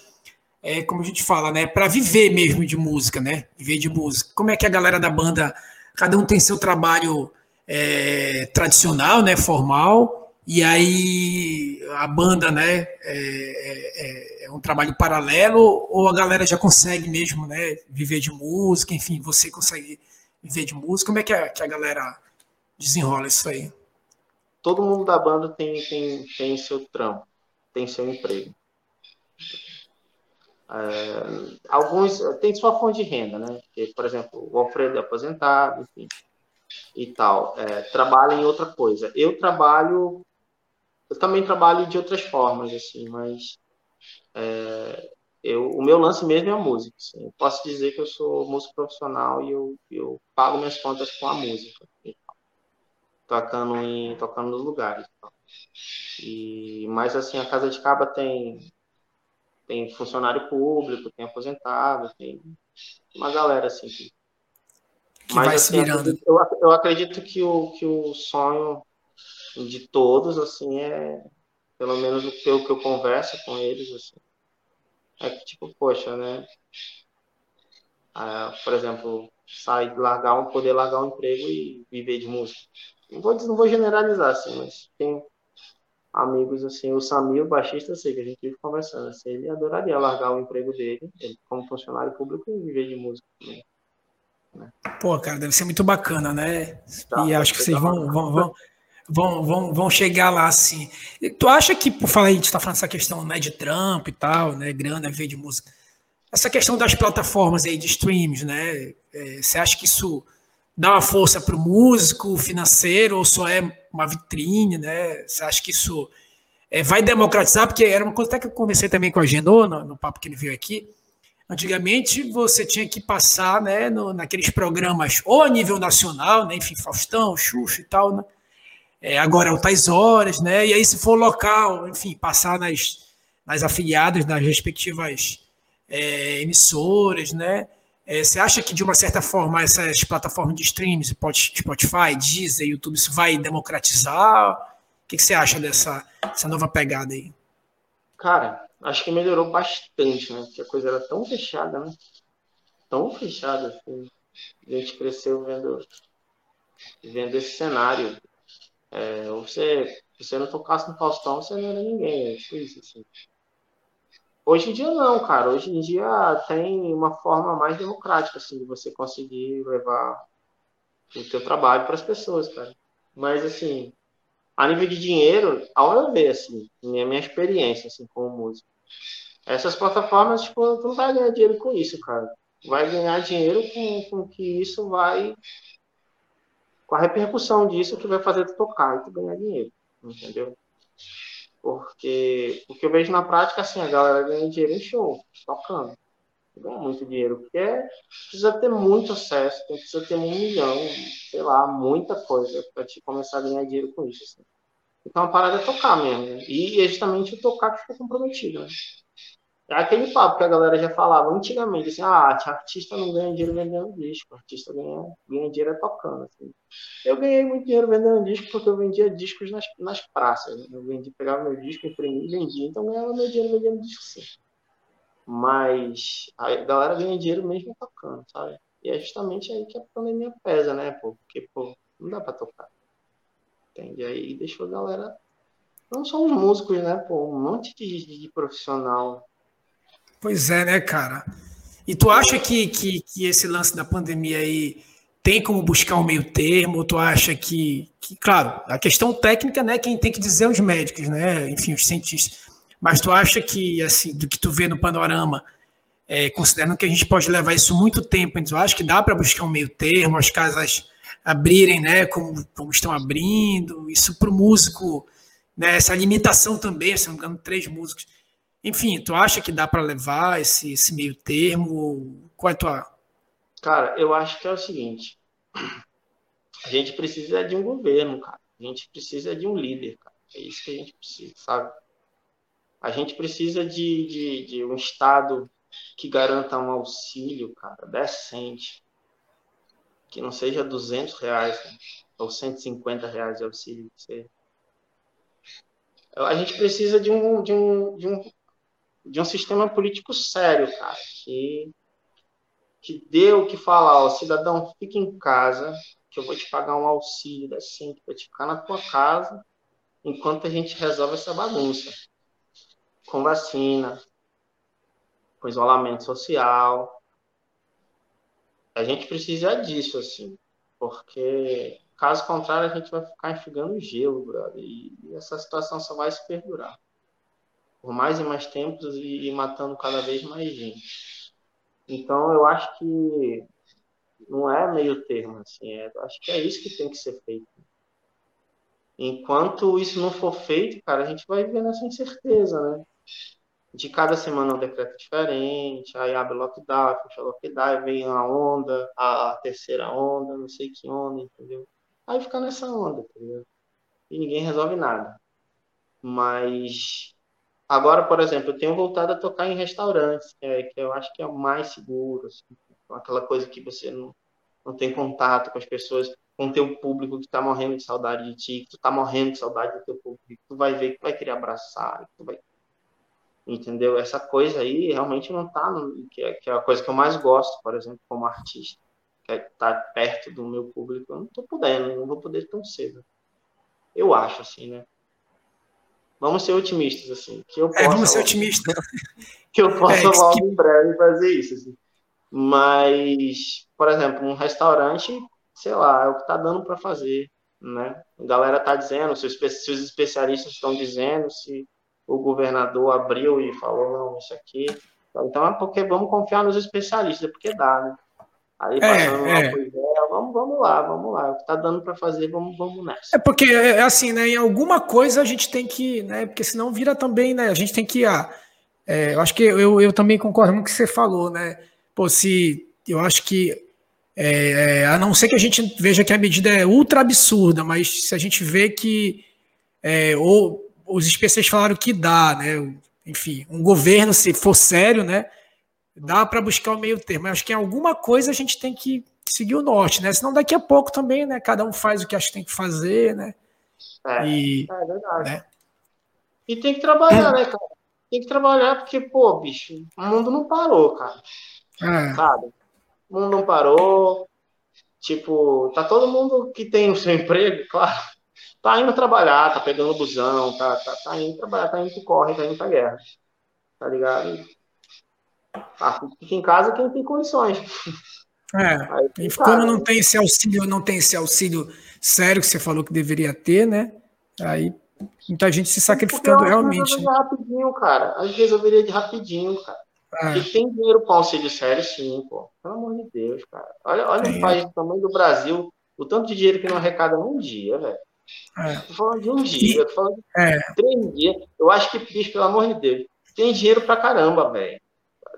é, como a gente fala, né? Para viver mesmo de música, né? Viver de música. Como é que a galera da banda, cada um tem seu trabalho é, tradicional, né? Formal, e aí a banda, né? É, é, é, um trabalho paralelo ou a galera já consegue mesmo, né? Viver de música, enfim, você consegue viver de música. Como é que a, que a galera desenrola isso aí? Todo mundo da banda tem, tem, tem seu trampo, tem seu emprego. É, alguns têm sua fonte de renda, né? Porque, por exemplo, o Alfredo é aposentado, enfim, e tal. É, trabalha em outra coisa. Eu trabalho, eu também trabalho de outras formas, assim, mas é, eu, o meu lance mesmo é a música. Assim. Eu posso dizer que eu sou músico profissional e eu, eu pago minhas contas com a música, tocando em tocando nos lugares. E mas assim a casa de Caba tem tem funcionário público, tem aposentado, tem uma galera assim que, que Mas, vai assim, se virando. Eu, eu acredito que o, que o sonho de todos, assim, é, pelo menos o que eu, que eu converso com eles, assim, é que, tipo, poxa, né? Ah, por exemplo, sair, largar um, poder largar um emprego e viver de música. Não vou, não vou generalizar, assim, mas tem amigos, assim, o Samir, o baixista, eu sei que a gente vive conversando, assim, ele adoraria largar o emprego dele, ele, como funcionário público, e viver de música também. Né? Pô, cara, deve ser muito bacana, né? Tá, e acho que vocês vão, vão, vão, vão, vão, vão chegar lá, assim. E tu acha que, por falar, a gente tá falando essa questão né, de trampo e tal, né, grana, viver de música, essa questão das plataformas aí de streams, né, é, você acha que isso dá uma força para o músico financeiro ou só é uma vitrine, né? Você acha que isso é, vai democratizar? Porque era uma coisa até que eu conversei também com a Genô no, no papo que ele veio aqui. Antigamente você tinha que passar né, no, naqueles programas ou a nível nacional, né, enfim, Faustão, Xuxa e tal, né? É, agora altas horas, né? E aí se for local, enfim, passar nas, nas afiliadas das respectivas é, emissoras, né? É, você acha que, de uma certa forma, essas plataformas de streams, Spotify, Deezer, YouTube, isso vai democratizar? O que, que você acha dessa, dessa nova pegada aí? Cara, acho que melhorou bastante, né? Porque a coisa era tão fechada, né? Tão fechada, assim. A gente cresceu vendo, vendo esse cenário. É, você, se você não tocasse no Faustão, você não era ninguém. É assim. Hoje em dia não, cara. Hoje em dia tem uma forma mais democrática assim de você conseguir levar o teu trabalho para as pessoas, cara. Mas assim, a nível de dinheiro, ao eu ver assim, minha minha experiência assim como músico, essas plataformas tipo, tu não vai ganhar dinheiro com isso, cara. Vai ganhar dinheiro com, com que isso vai com a repercussão disso que vai fazer tu tocar e tu ganhar dinheiro, entendeu? Porque o que eu vejo na prática, assim, a galera ganha dinheiro em show, tocando. Ganha muito dinheiro, porque precisa ter muito acesso, precisa ter um milhão, sei lá, muita coisa para te começar a ganhar dinheiro com isso. Assim. Então a parada é tocar mesmo, né? E é justamente o tocar que fica comprometido, né? É aquele papo que a galera já falava antigamente, assim, ah, artista não ganha dinheiro vendendo disco, artista ganha, ganha dinheiro é tocando. Assim. Eu ganhei muito dinheiro vendendo disco porque eu vendia discos nas, nas praças. Né? Eu vendi, pegava meu disco, imprimia e vendia, então ganhava meu dinheiro vendendo disco sim. Mas a galera ganha dinheiro mesmo tocando, sabe? E é justamente aí que a pandemia pesa, né, pô? Porque, pô, não dá pra tocar. Entende? Aí deixou a galera. Não só os músicos, né, pô? Um monte de, de profissional Pois é, né, cara? E tu acha que, que, que esse lance da pandemia aí tem como buscar um meio termo? Tu acha que, que, claro, a questão técnica, né, quem tem que dizer é os médicos, né, enfim, os cientistas. Mas tu acha que, assim, do que tu vê no panorama, é, considerando que a gente pode levar isso muito tempo, tu acha que dá para buscar um meio termo, as casas abrirem, né, como, como estão abrindo, isso para o músico, né, essa limitação também, se não me engano, três músicos, enfim, tu acha que dá para levar esse, esse meio termo? Qual é a tua. Cara, eu acho que é o seguinte: a gente precisa de um governo, cara. A gente precisa de um líder, cara. É isso que a gente precisa, sabe? A gente precisa de, de, de um Estado que garanta um auxílio, cara, decente. Que não seja 200 reais né? ou 150 reais de auxílio. A gente precisa de um, de, um, de, um, de um sistema político sério, cara, que, que dê o que falar. O cidadão, fica em casa, que eu vou te pagar um auxílio decente para te ficar na tua casa enquanto a gente resolve essa bagunça. Com vacina, com isolamento social. A gente precisa disso, assim, porque caso contrário a gente vai ficar enxugando gelo, brother, e essa situação só vai se perdurar por mais e mais tempos e, matando cada vez mais gente. Então eu acho que não é meio termo, assim, é, acho que é isso que tem que ser feito. Enquanto isso não for feito, cara, a gente vai viver nessa incerteza, né? De cada semana um decreto diferente, aí abre lockdown, fecha lockdown, vem a onda, a terceira onda, não sei que onda, entendeu? Aí fica nessa onda, entendeu? E ninguém resolve nada. Mas agora, por exemplo, eu tenho voltado a tocar em restaurantes, que, é, que eu acho que é o mais seguro, assim, aquela coisa que você não, não tem contato com as pessoas com o teu público que está morrendo de saudade de ti, que tu está morrendo de saudade do teu público, tu vai ver que vai querer abraçar, tu vai entendeu? Essa coisa aí realmente não está que, é, que é a coisa que eu mais gosto, por exemplo, como artista, que é estar tá perto do meu público, eu não estou podendo, não vou poder tão cedo. Eu acho assim, né? Vamos ser otimistas assim, que eu possa, é, vamos ser otimistas. que eu possa é, logo que... em breve fazer isso, assim. Mas, por exemplo, um restaurante sei lá, é o que está dando para fazer, né? A galera está dizendo, se os, especialistas estão dizendo, se o governador abriu e falou, não, isso aqui. Então é porque vamos confiar nos especialistas, porque dá, né? Aí passando é, é. Coisa, vamos, vamos lá, vamos lá. O que está dando para fazer, vamos, vamos nessa. É porque é, é assim, né? Em alguma coisa a gente tem que, né? Porque senão vira também, né? A gente tem que. Ah, é, eu acho que eu, eu também concordo com o que você falou, né? Pô, se eu acho que é, é, a não ser que a gente veja que a medida é ultra absurda, mas se a gente vê que é, ou os especialistas falaram que dá, né? Enfim, um governo, se for sério, né? Dá para buscar o meio termo. Mas acho que em alguma coisa a gente tem que seguir o norte, né? Senão daqui a pouco também, né? Cada um faz o que acha que tem que fazer, né? É, e, é verdade. Né? E tem que trabalhar, né, cara? Tem que trabalhar porque, pô, bicho, o mundo não parou, cara. É. Sabe? o mundo não parou. Tipo, tá todo mundo que tem o seu emprego, claro, tá indo trabalhar, tá pegando busão, tá, tá, tá indo trabalhar, tá indo pro corre, tá indo pra guerra. Tá ligado? Ah, fica em casa quem tem condições. É, Aí, e como não tem esse auxílio, não tem esse auxílio sério que você falou que deveria ter, né? Aí muita gente se sacrificando realmente. Às rapidinho, cara. Às vezes resolveria de rapidinho, cara. É. E tem dinheiro para auxílio sério, sim, pô. Pelo amor de Deus, cara. Olha, olha um país do tamanho do Brasil, o tanto de dinheiro que não arrecada num dia, velho. É. Tô falando de um dia, e, tô falando de é. três dias. Eu acho que, bicho, pelo amor de Deus, tem dinheiro pra caramba, velho.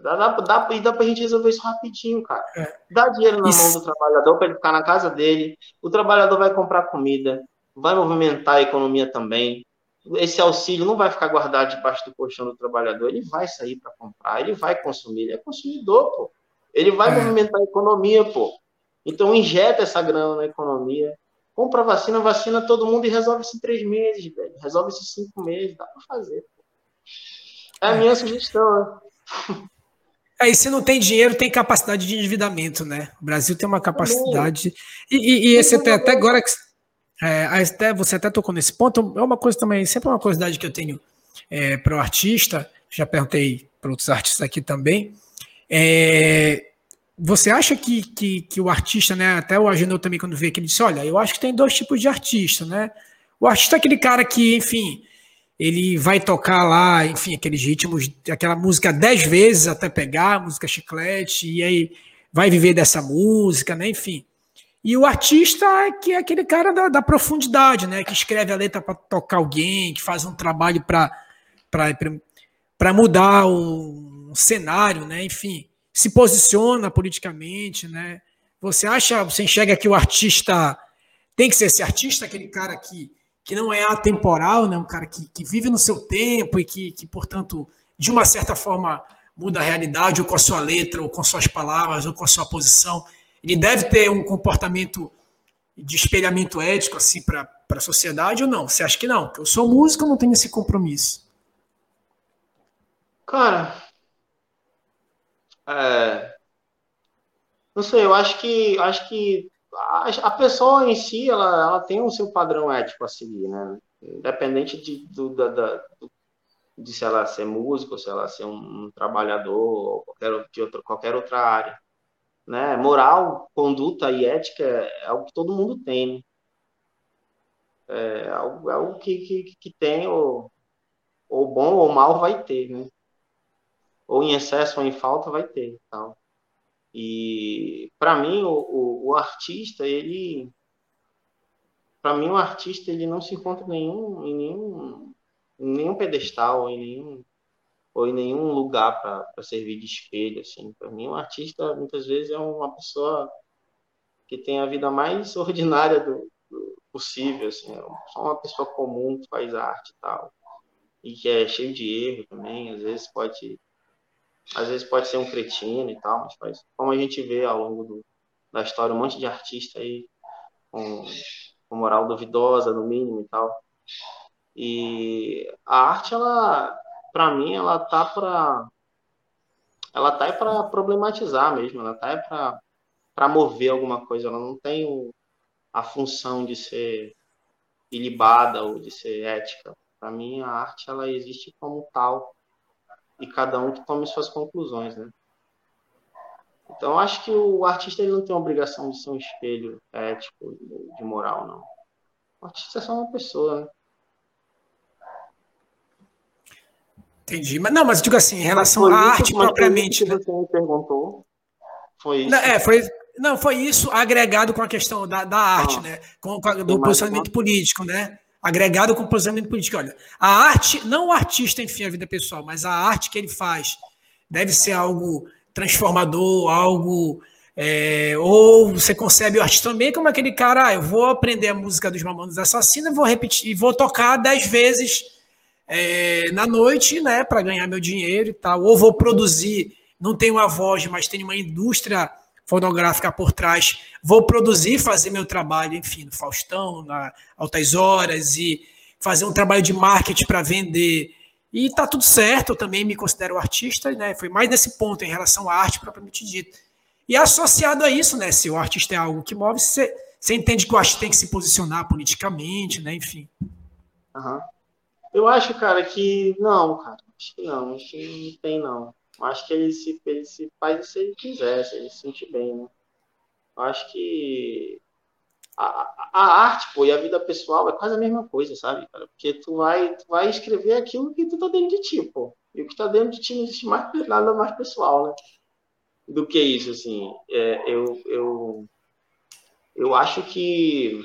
Dá, dá, dá, e dá pra gente resolver isso rapidinho, cara. É. Dá dinheiro na isso. mão do trabalhador para ele ficar na casa dele. O trabalhador vai comprar comida, vai movimentar a economia também esse auxílio não vai ficar guardado debaixo do colchão do trabalhador, ele vai sair para comprar, ele vai consumir, ele é consumidor, pô. Ele vai é. movimentar a economia, pô. Então injeta essa grana na economia, compra vacina, vacina todo mundo e resolve isso em três meses, velho. Resolve isso em cinco meses, dá para fazer. Pô. É a minha sugestão, né? É, e se não tem dinheiro, tem capacidade de endividamento, né? O Brasil tem uma capacidade. E, e, e esse até, até agora é, até, você até tocou nesse ponto, é uma coisa também, sempre uma curiosidade que eu tenho é, para o artista, já perguntei para outros artistas aqui também. É, você acha que, que, que, o artista, né? Até o Agenor também, quando veio aqui, ele disse: Olha, eu acho que tem dois tipos de artista, né? O artista é aquele cara que, enfim, ele vai tocar lá, enfim, aqueles ritmos, aquela música dez vezes até pegar, música chiclete, e aí vai viver dessa música, né? Enfim. E o artista é que é aquele cara da, da profundidade, né? Que escreve a letra para tocar alguém, que faz um trabalho para mudar o, cenário, né? Enfim, se posiciona politicamente, né? Você acha, você enxerga que o artista tem que ser esse artista, aquele cara que, que não é atemporal, né? um cara que, que vive no seu tempo e que, que, portanto, de uma certa forma muda a realidade, ou com a sua letra, ou com suas palavras, ou com a sua posição. Ele deve ter um comportamento de espelhamento ético assim para a sociedade ou não? Você acha que não? Eu sou músico, eu não tenho esse compromisso. Cara, é, não sei, eu acho que acho que a, a, pessoa em si ela, ela tem o seu padrão ético a seguir, né? Independente de, do, da, da, de se ela ser músico, se ela ser um, um trabalhador ou qualquer, de outra, qualquer outra área. Né? Moral, conduta e ética é algo que todo mundo tem. Né? É algo, é algo que, que, que tem, ou, ou bom ou mal vai ter, né? Ou em excesso ou em falta vai ter. Tal. E para mim o, o, o, artista ele para mim o artista ele não se encontra em nenhum em nenhum, em nenhum pedestal em nenhum ou em nenhum lugar para servir de espelho assim. Para mim um artista muitas vezes é uma pessoa que tem a vida mais ordinária do, do possível assim. É só uma pessoa comum que faz arte e tal. E que é cheio de erro também às vezes pode às vezes pode ser um cretino e tal, mas faz, como a gente vê ao longo do, da história, um monte de artista aí com, com moral duvidosa, no mínimo e tal. E a arte, ela, para mim, ela tá para ela tá para problematizar mesmo, ela tá para para mover alguma coisa, ela não tem o, a função de ser ilibada ou de ser ética. Para mim, a arte ela existe como tal e cada um que tome suas conclusões, né? Então, acho que o artista ele não tem a obrigação de ser um espelho ético, de moral, não. O artista é só uma pessoa, né? Entendi. Mas não, mas digo assim, em relação à arte propriamente. Que né? você me perguntou. Foi isso. Não, é, foi, não, foi isso agregado com a questão da, da arte, ah, né? Com, com a, do posicionamento político, né? Agregado com posicionamento político. Olha, a arte, não o artista, enfim, a vida pessoal, mas a arte que ele faz deve ser algo transformador, algo. É, ou você concebe o artista também como aquele cara, ah, eu vou aprender a música dos Mamonas Assassinos, vou repetir, e vou tocar dez vezes é, na noite, né, para ganhar meu dinheiro e tal. Ou vou produzir, não tenho uma voz, mas tenho uma indústria fonográfica por trás, vou produzir, fazer meu trabalho, enfim, no Faustão, na Altas Horas, e fazer um trabalho de marketing para vender. E tá tudo certo, eu também me considero artista, né? Foi mais nesse ponto em relação à arte propriamente dita. E associado a isso, né? Se o artista é algo que move, você, você entende que o artista tem que se posicionar politicamente, né? Enfim. Uhum. Eu acho, cara, que não, cara. Acho que não, acho que não tem, não. Acho que ele se, ele se faz se ele quiser, se ele se sentir bem, né? Acho que a, a, arte, pô, e a vida pessoal é quase a mesma coisa, sabe, cara? Porque tu vai, tu vai escrever aquilo que tu tá dentro de ti, pô. E o que tá dentro de ti não existe mais, nada mais pessoal, né? Do que isso, assim. É, eu, eu, eu acho que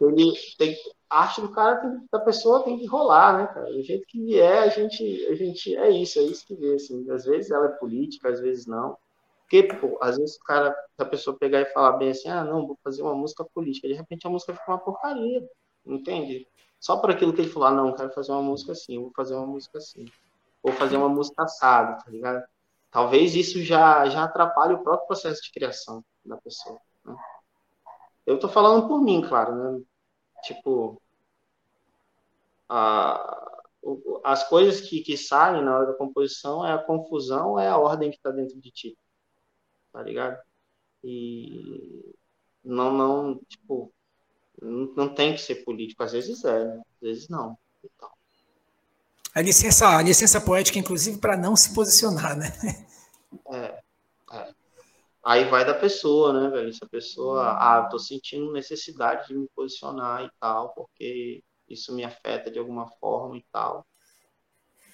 ele tem, a arte do cara, da pessoa tem que rolar, né, cara? Do jeito que vier, a gente, a gente é isso, é isso que vê, assim. Às vezes ela é política, às vezes não. Porque, pô, às vezes o cara, a pessoa pegar e falar bem assim, ah, não, vou fazer uma música política. De repente a música fica uma porcaria, entende? Só por aquilo que ele falou, ah, não, quero fazer uma música assim, vou fazer uma música assim. Vou fazer uma música assada, tá ligado? Talvez isso já, já atrapalhe o próprio processo de criação da pessoa. Né? Eu tô falando por mim, claro, né? Tipo, a, as coisas que, que saem na hora da composição é a confusão, é a ordem que está dentro de ti. Tá ligado? E não, não, tipo, não, não tem que ser político. Às vezes é, né? às vezes não. Então. A licença, a licença poética, inclusive, para não se posicionar, né? É, é. Aí vai da pessoa, né, velho? Se a pessoa, ah, tô sentindo necessidade de me posicionar e tal, porque isso me afeta de alguma forma e tal.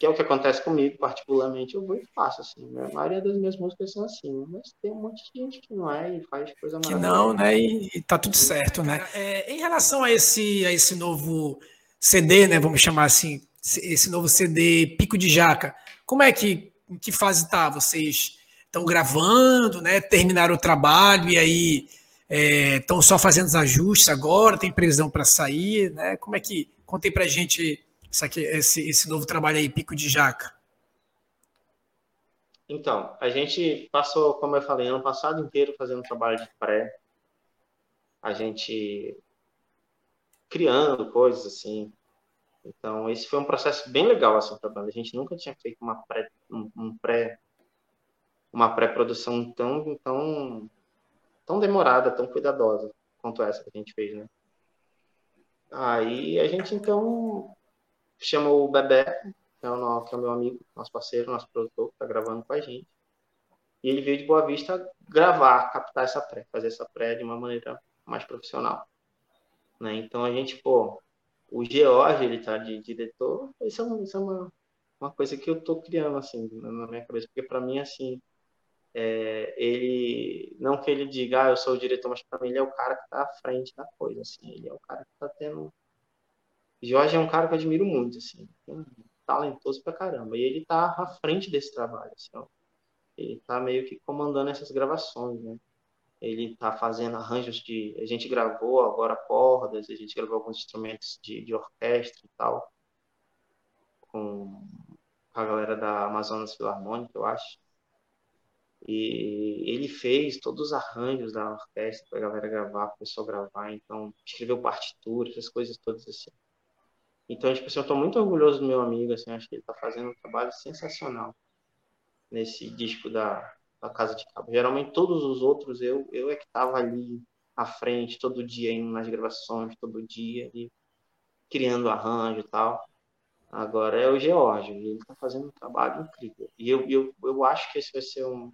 Que é o que acontece comigo, particularmente, eu vou e faço, assim. Né? A maioria das minhas músicas são assim, mas tem um monte de gente que não é e faz coisa Que não, né? E, e tá tudo certo, né? É, em relação a esse, a esse novo CD, né? Vamos chamar assim, esse novo CD Pico de Jaca, como é que, em que fase tá? Vocês estão gravando, né? Terminaram o trabalho e aí estão é, só fazendo os ajustes agora, tem previsão para sair, né? Como é que contei para gente aqui, esse, esse novo trabalho aí, Pico de Jaca? Então, a gente passou, como eu falei, ano passado inteiro fazendo trabalho de pré, a gente criando coisas assim. Então, esse foi um processo bem legal assim para a. A gente nunca tinha feito uma pré, um, um pré uma pré-produção tão, tão, tão demorada, tão cuidadosa quanto essa que a gente fez, né? Aí a gente então chamou o Bebé, que é o, que é o meu amigo, nosso parceiro, nosso produtor, que está gravando com a gente. E ele veio de Boa Vista gravar, captar essa pré, fazer essa pré de uma maneira mais profissional. Né? Então a gente, pô, o George, ele tá de diretor, isso é, isso é uma, uma coisa que eu tô criando, assim, na minha cabeça, porque para mim, assim, é, ele não que ele diga ah, eu sou o diretor mas para mim ele é o cara que está à frente da coisa assim ele é o cara que está tendo Jorge é um cara que eu admiro muito assim talentoso pra caramba e ele está à frente desse trabalho assim, ó. ele está meio que comandando essas gravações né ele está fazendo arranjos de a gente gravou agora cordas a gente gravou alguns instrumentos de, de orquestra e tal com a galera da Amazonas Filarmônica eu acho e ele fez todos os arranjos da orquestra para a galera gravar, o pessoal gravar. Então, escreveu partitura, essas coisas todas assim. Então, tipo assim, eu estou muito orgulhoso do meu amigo, assim, acho que ele está fazendo um trabalho sensacional nesse disco da, da Casa de Cabo. Geralmente, todos os outros, eu, eu é que estava ali à frente, todo dia, indo nas gravações, todo dia, e criando arranjo e tal. Agora é o George, ele está fazendo um trabalho incrível. E eu, eu, eu acho que esse vai ser um,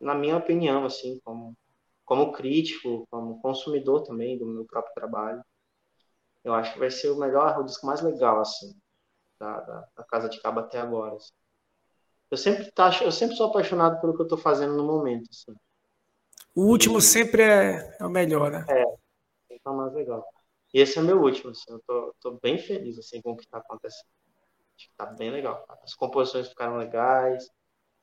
na minha opinião, assim, como, como crítico, como consumidor também do meu próprio trabalho, eu acho que vai ser o melhor, o disco mais legal, assim, da, da, da Casa de Cabo até agora. Assim. Eu sempre, tá, eu sempre sou apaixonado pelo que eu estou fazendo no momento, assim. O último e... sempre é, é, o melhor, né? É, é o mais legal. E esse é meu último, assim, eu tô, tô bem feliz, assim, com o que está acontecendo. Acho que tá bem legal. As composições ficaram legais,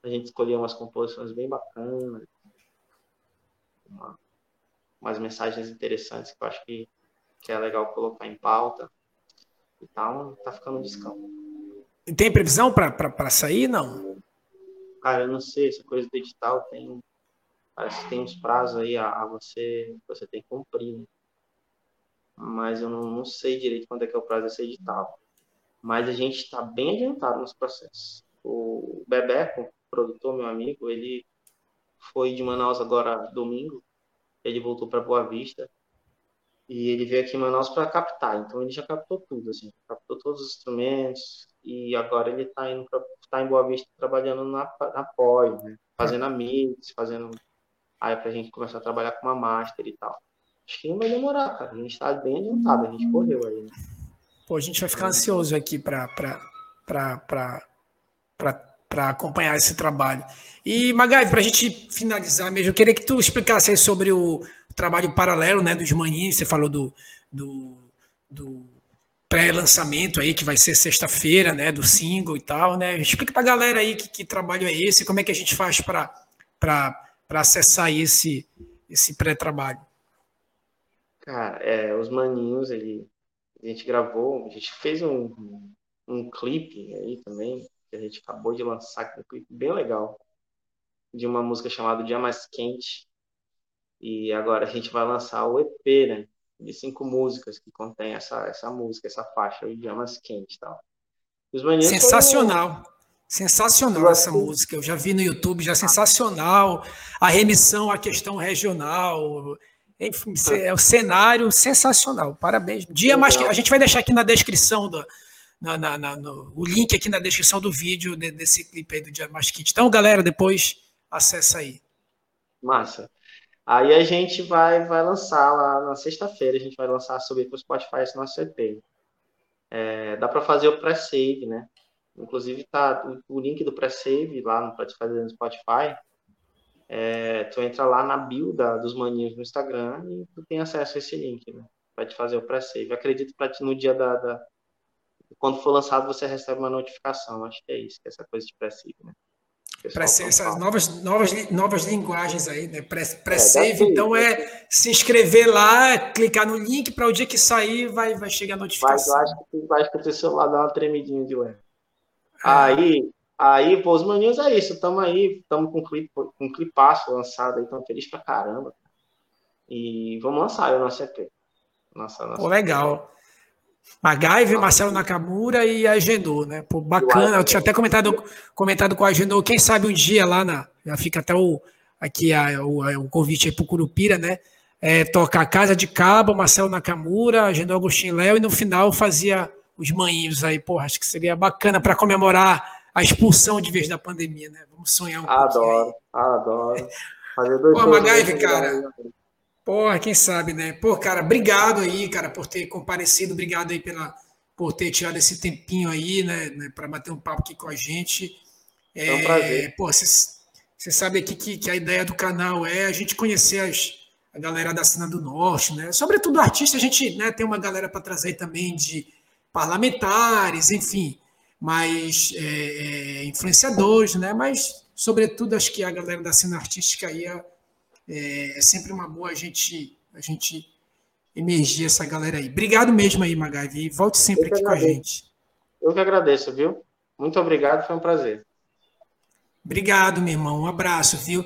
a gente escolheu umas composições bem bacanas, uma, umas mensagens interessantes que eu acho que, que é legal colocar em pauta. E tal, tá ficando um discão. E tem previsão para sair, não? Cara, eu não sei, essa coisa do edital tem. Parece que tem uns prazos aí a, a você, você tem que cumprir, né? Mas eu não, não sei direito quando é que é o prazo desse edital. Mas a gente está bem adiantado nos processos. O Bebeco, produtor, meu amigo, ele foi de Manaus agora domingo, ele voltou para Boa Vista e ele veio aqui em Manaus para captar. Então ele já captou tudo, assim, captou todos os instrumentos e agora ele está indo para tá em Boa Vista trabalhando na, na POI, né? fazendo a mix, fazendo aí para a gente começar a trabalhar com uma master e tal. Acho que não vai demorar, cara. A gente está bem adiantado, a gente correu aí. Né? Pô, a gente vai ficar ansioso aqui para para acompanhar esse trabalho. E, Magai, para a gente finalizar mesmo, eu queria que tu explicasse sobre o trabalho paralelo né, dos maninhos, você falou do, do, do pré-lançamento aí, que vai ser sexta-feira, né, do single e tal, né? Explica para a galera aí que, que trabalho é esse, como é que a gente faz para acessar esse, esse pré-trabalho. Cara, é, os maninhos, ele, a gente gravou, a gente fez um, um clipe aí também, que a gente acabou de lançar, um clipe bem legal, de uma música chamada Dia Mais Quente. E agora a gente vai lançar o EP, né? De cinco músicas que contém essa, essa música, essa faixa, o Dia Mais Quente e tal. Sensacional. Foram... Sensacional essa música. Eu já vi no YouTube, já sensacional. A remissão à questão regional. Enfim, é o cenário sensacional. Parabéns. Dia mais que a gente vai deixar aqui na descrição do, na, na, na, no, o link aqui na descrição do vídeo de, desse clipe aí do Dia Mais Kit. Então, galera, depois acessa aí. Massa. Aí a gente vai, vai lançar lá na sexta-feira, a gente vai lançar subir para o Spotify esse nosso EP. É, dá para fazer o pré-save, né? Inclusive tá o, o link do pré-save lá no fazer no Spotify. É, tu entra lá na da, dos maninhos no Instagram e tu tem acesso a esse link, né? Vai te fazer o pré-save. Acredito que no dia da, da quando for lançado você recebe uma notificação. Acho que é isso, que é essa coisa de pré né? Essas novas, novas, novas linguagens aí, né? Pré-save, é, então é se inscrever lá, clicar no link para o dia que sair vai, vai chegar a notificação. Mas eu acho que vai que o celular dá uma tremidinha de leve. Ah. Aí, aí, pô, os maninhos é isso, estamos aí, estamos com um clipe, com um clipaço lançado aí, estamos felizes pra caramba. E vamos lançar o nosso EP. Nossa, nossa Pô, legal. MacGyver, Marcelo Nakamura e a Genô, né? Pô, bacana. Eu tinha até comentado, comentado com a Genô, quem sabe um dia lá na. Já fica até o, aqui a, o, o convite aí pro Curupira, né? É, tocar Casa de Cabo, Marcelo Nakamura, Genô Agostinho Léo, e no final fazia os manhinhos aí. Porra, acho que seria bacana para comemorar a expulsão de vez da pandemia, né? Vamos sonhar um Adoro, adoro. Fazer dois Pô, MacGyver, cara. Porra, quem sabe, né? Pô, cara, obrigado aí, cara, por ter comparecido, obrigado aí pela, por ter tirado esse tempinho aí, né, né para bater um papo aqui com a gente. É, é um prazer. Pô, você sabe aqui que, que, a ideia do canal é a gente conhecer as, a galera da cena do norte, né? Sobretudo artista, a gente né, tem uma galera para trazer também de parlamentares, enfim, mas é, é, influenciadores, né? Mas, sobretudo, acho que a galera da cena artística aí é, é, é sempre uma boa a gente, a gente emergir essa galera aí. Obrigado mesmo aí, Magavi. Volte sempre aqui agradeço. com a gente. Eu que agradeço, viu? Muito obrigado, foi um prazer. Obrigado, meu irmão. Um abraço, viu?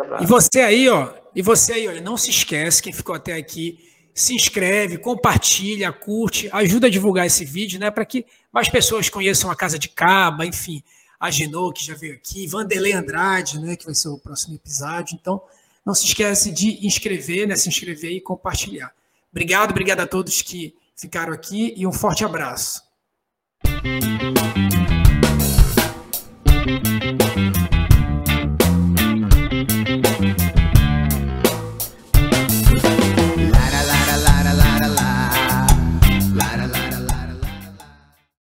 Abraço. E você aí, ó, e você aí, olha, não se esquece, quem ficou até aqui, se inscreve, compartilha, curte, ajuda a divulgar esse vídeo, né, para que mais pessoas conheçam a Casa de Caba, enfim, a Genô, que já veio aqui, Vanderlei Andrade, né, que vai ser o próximo episódio. Então, não se esquece de inscrever, né, se inscrever e compartilhar. Obrigado, obrigado a todos que ficaram aqui e um forte abraço.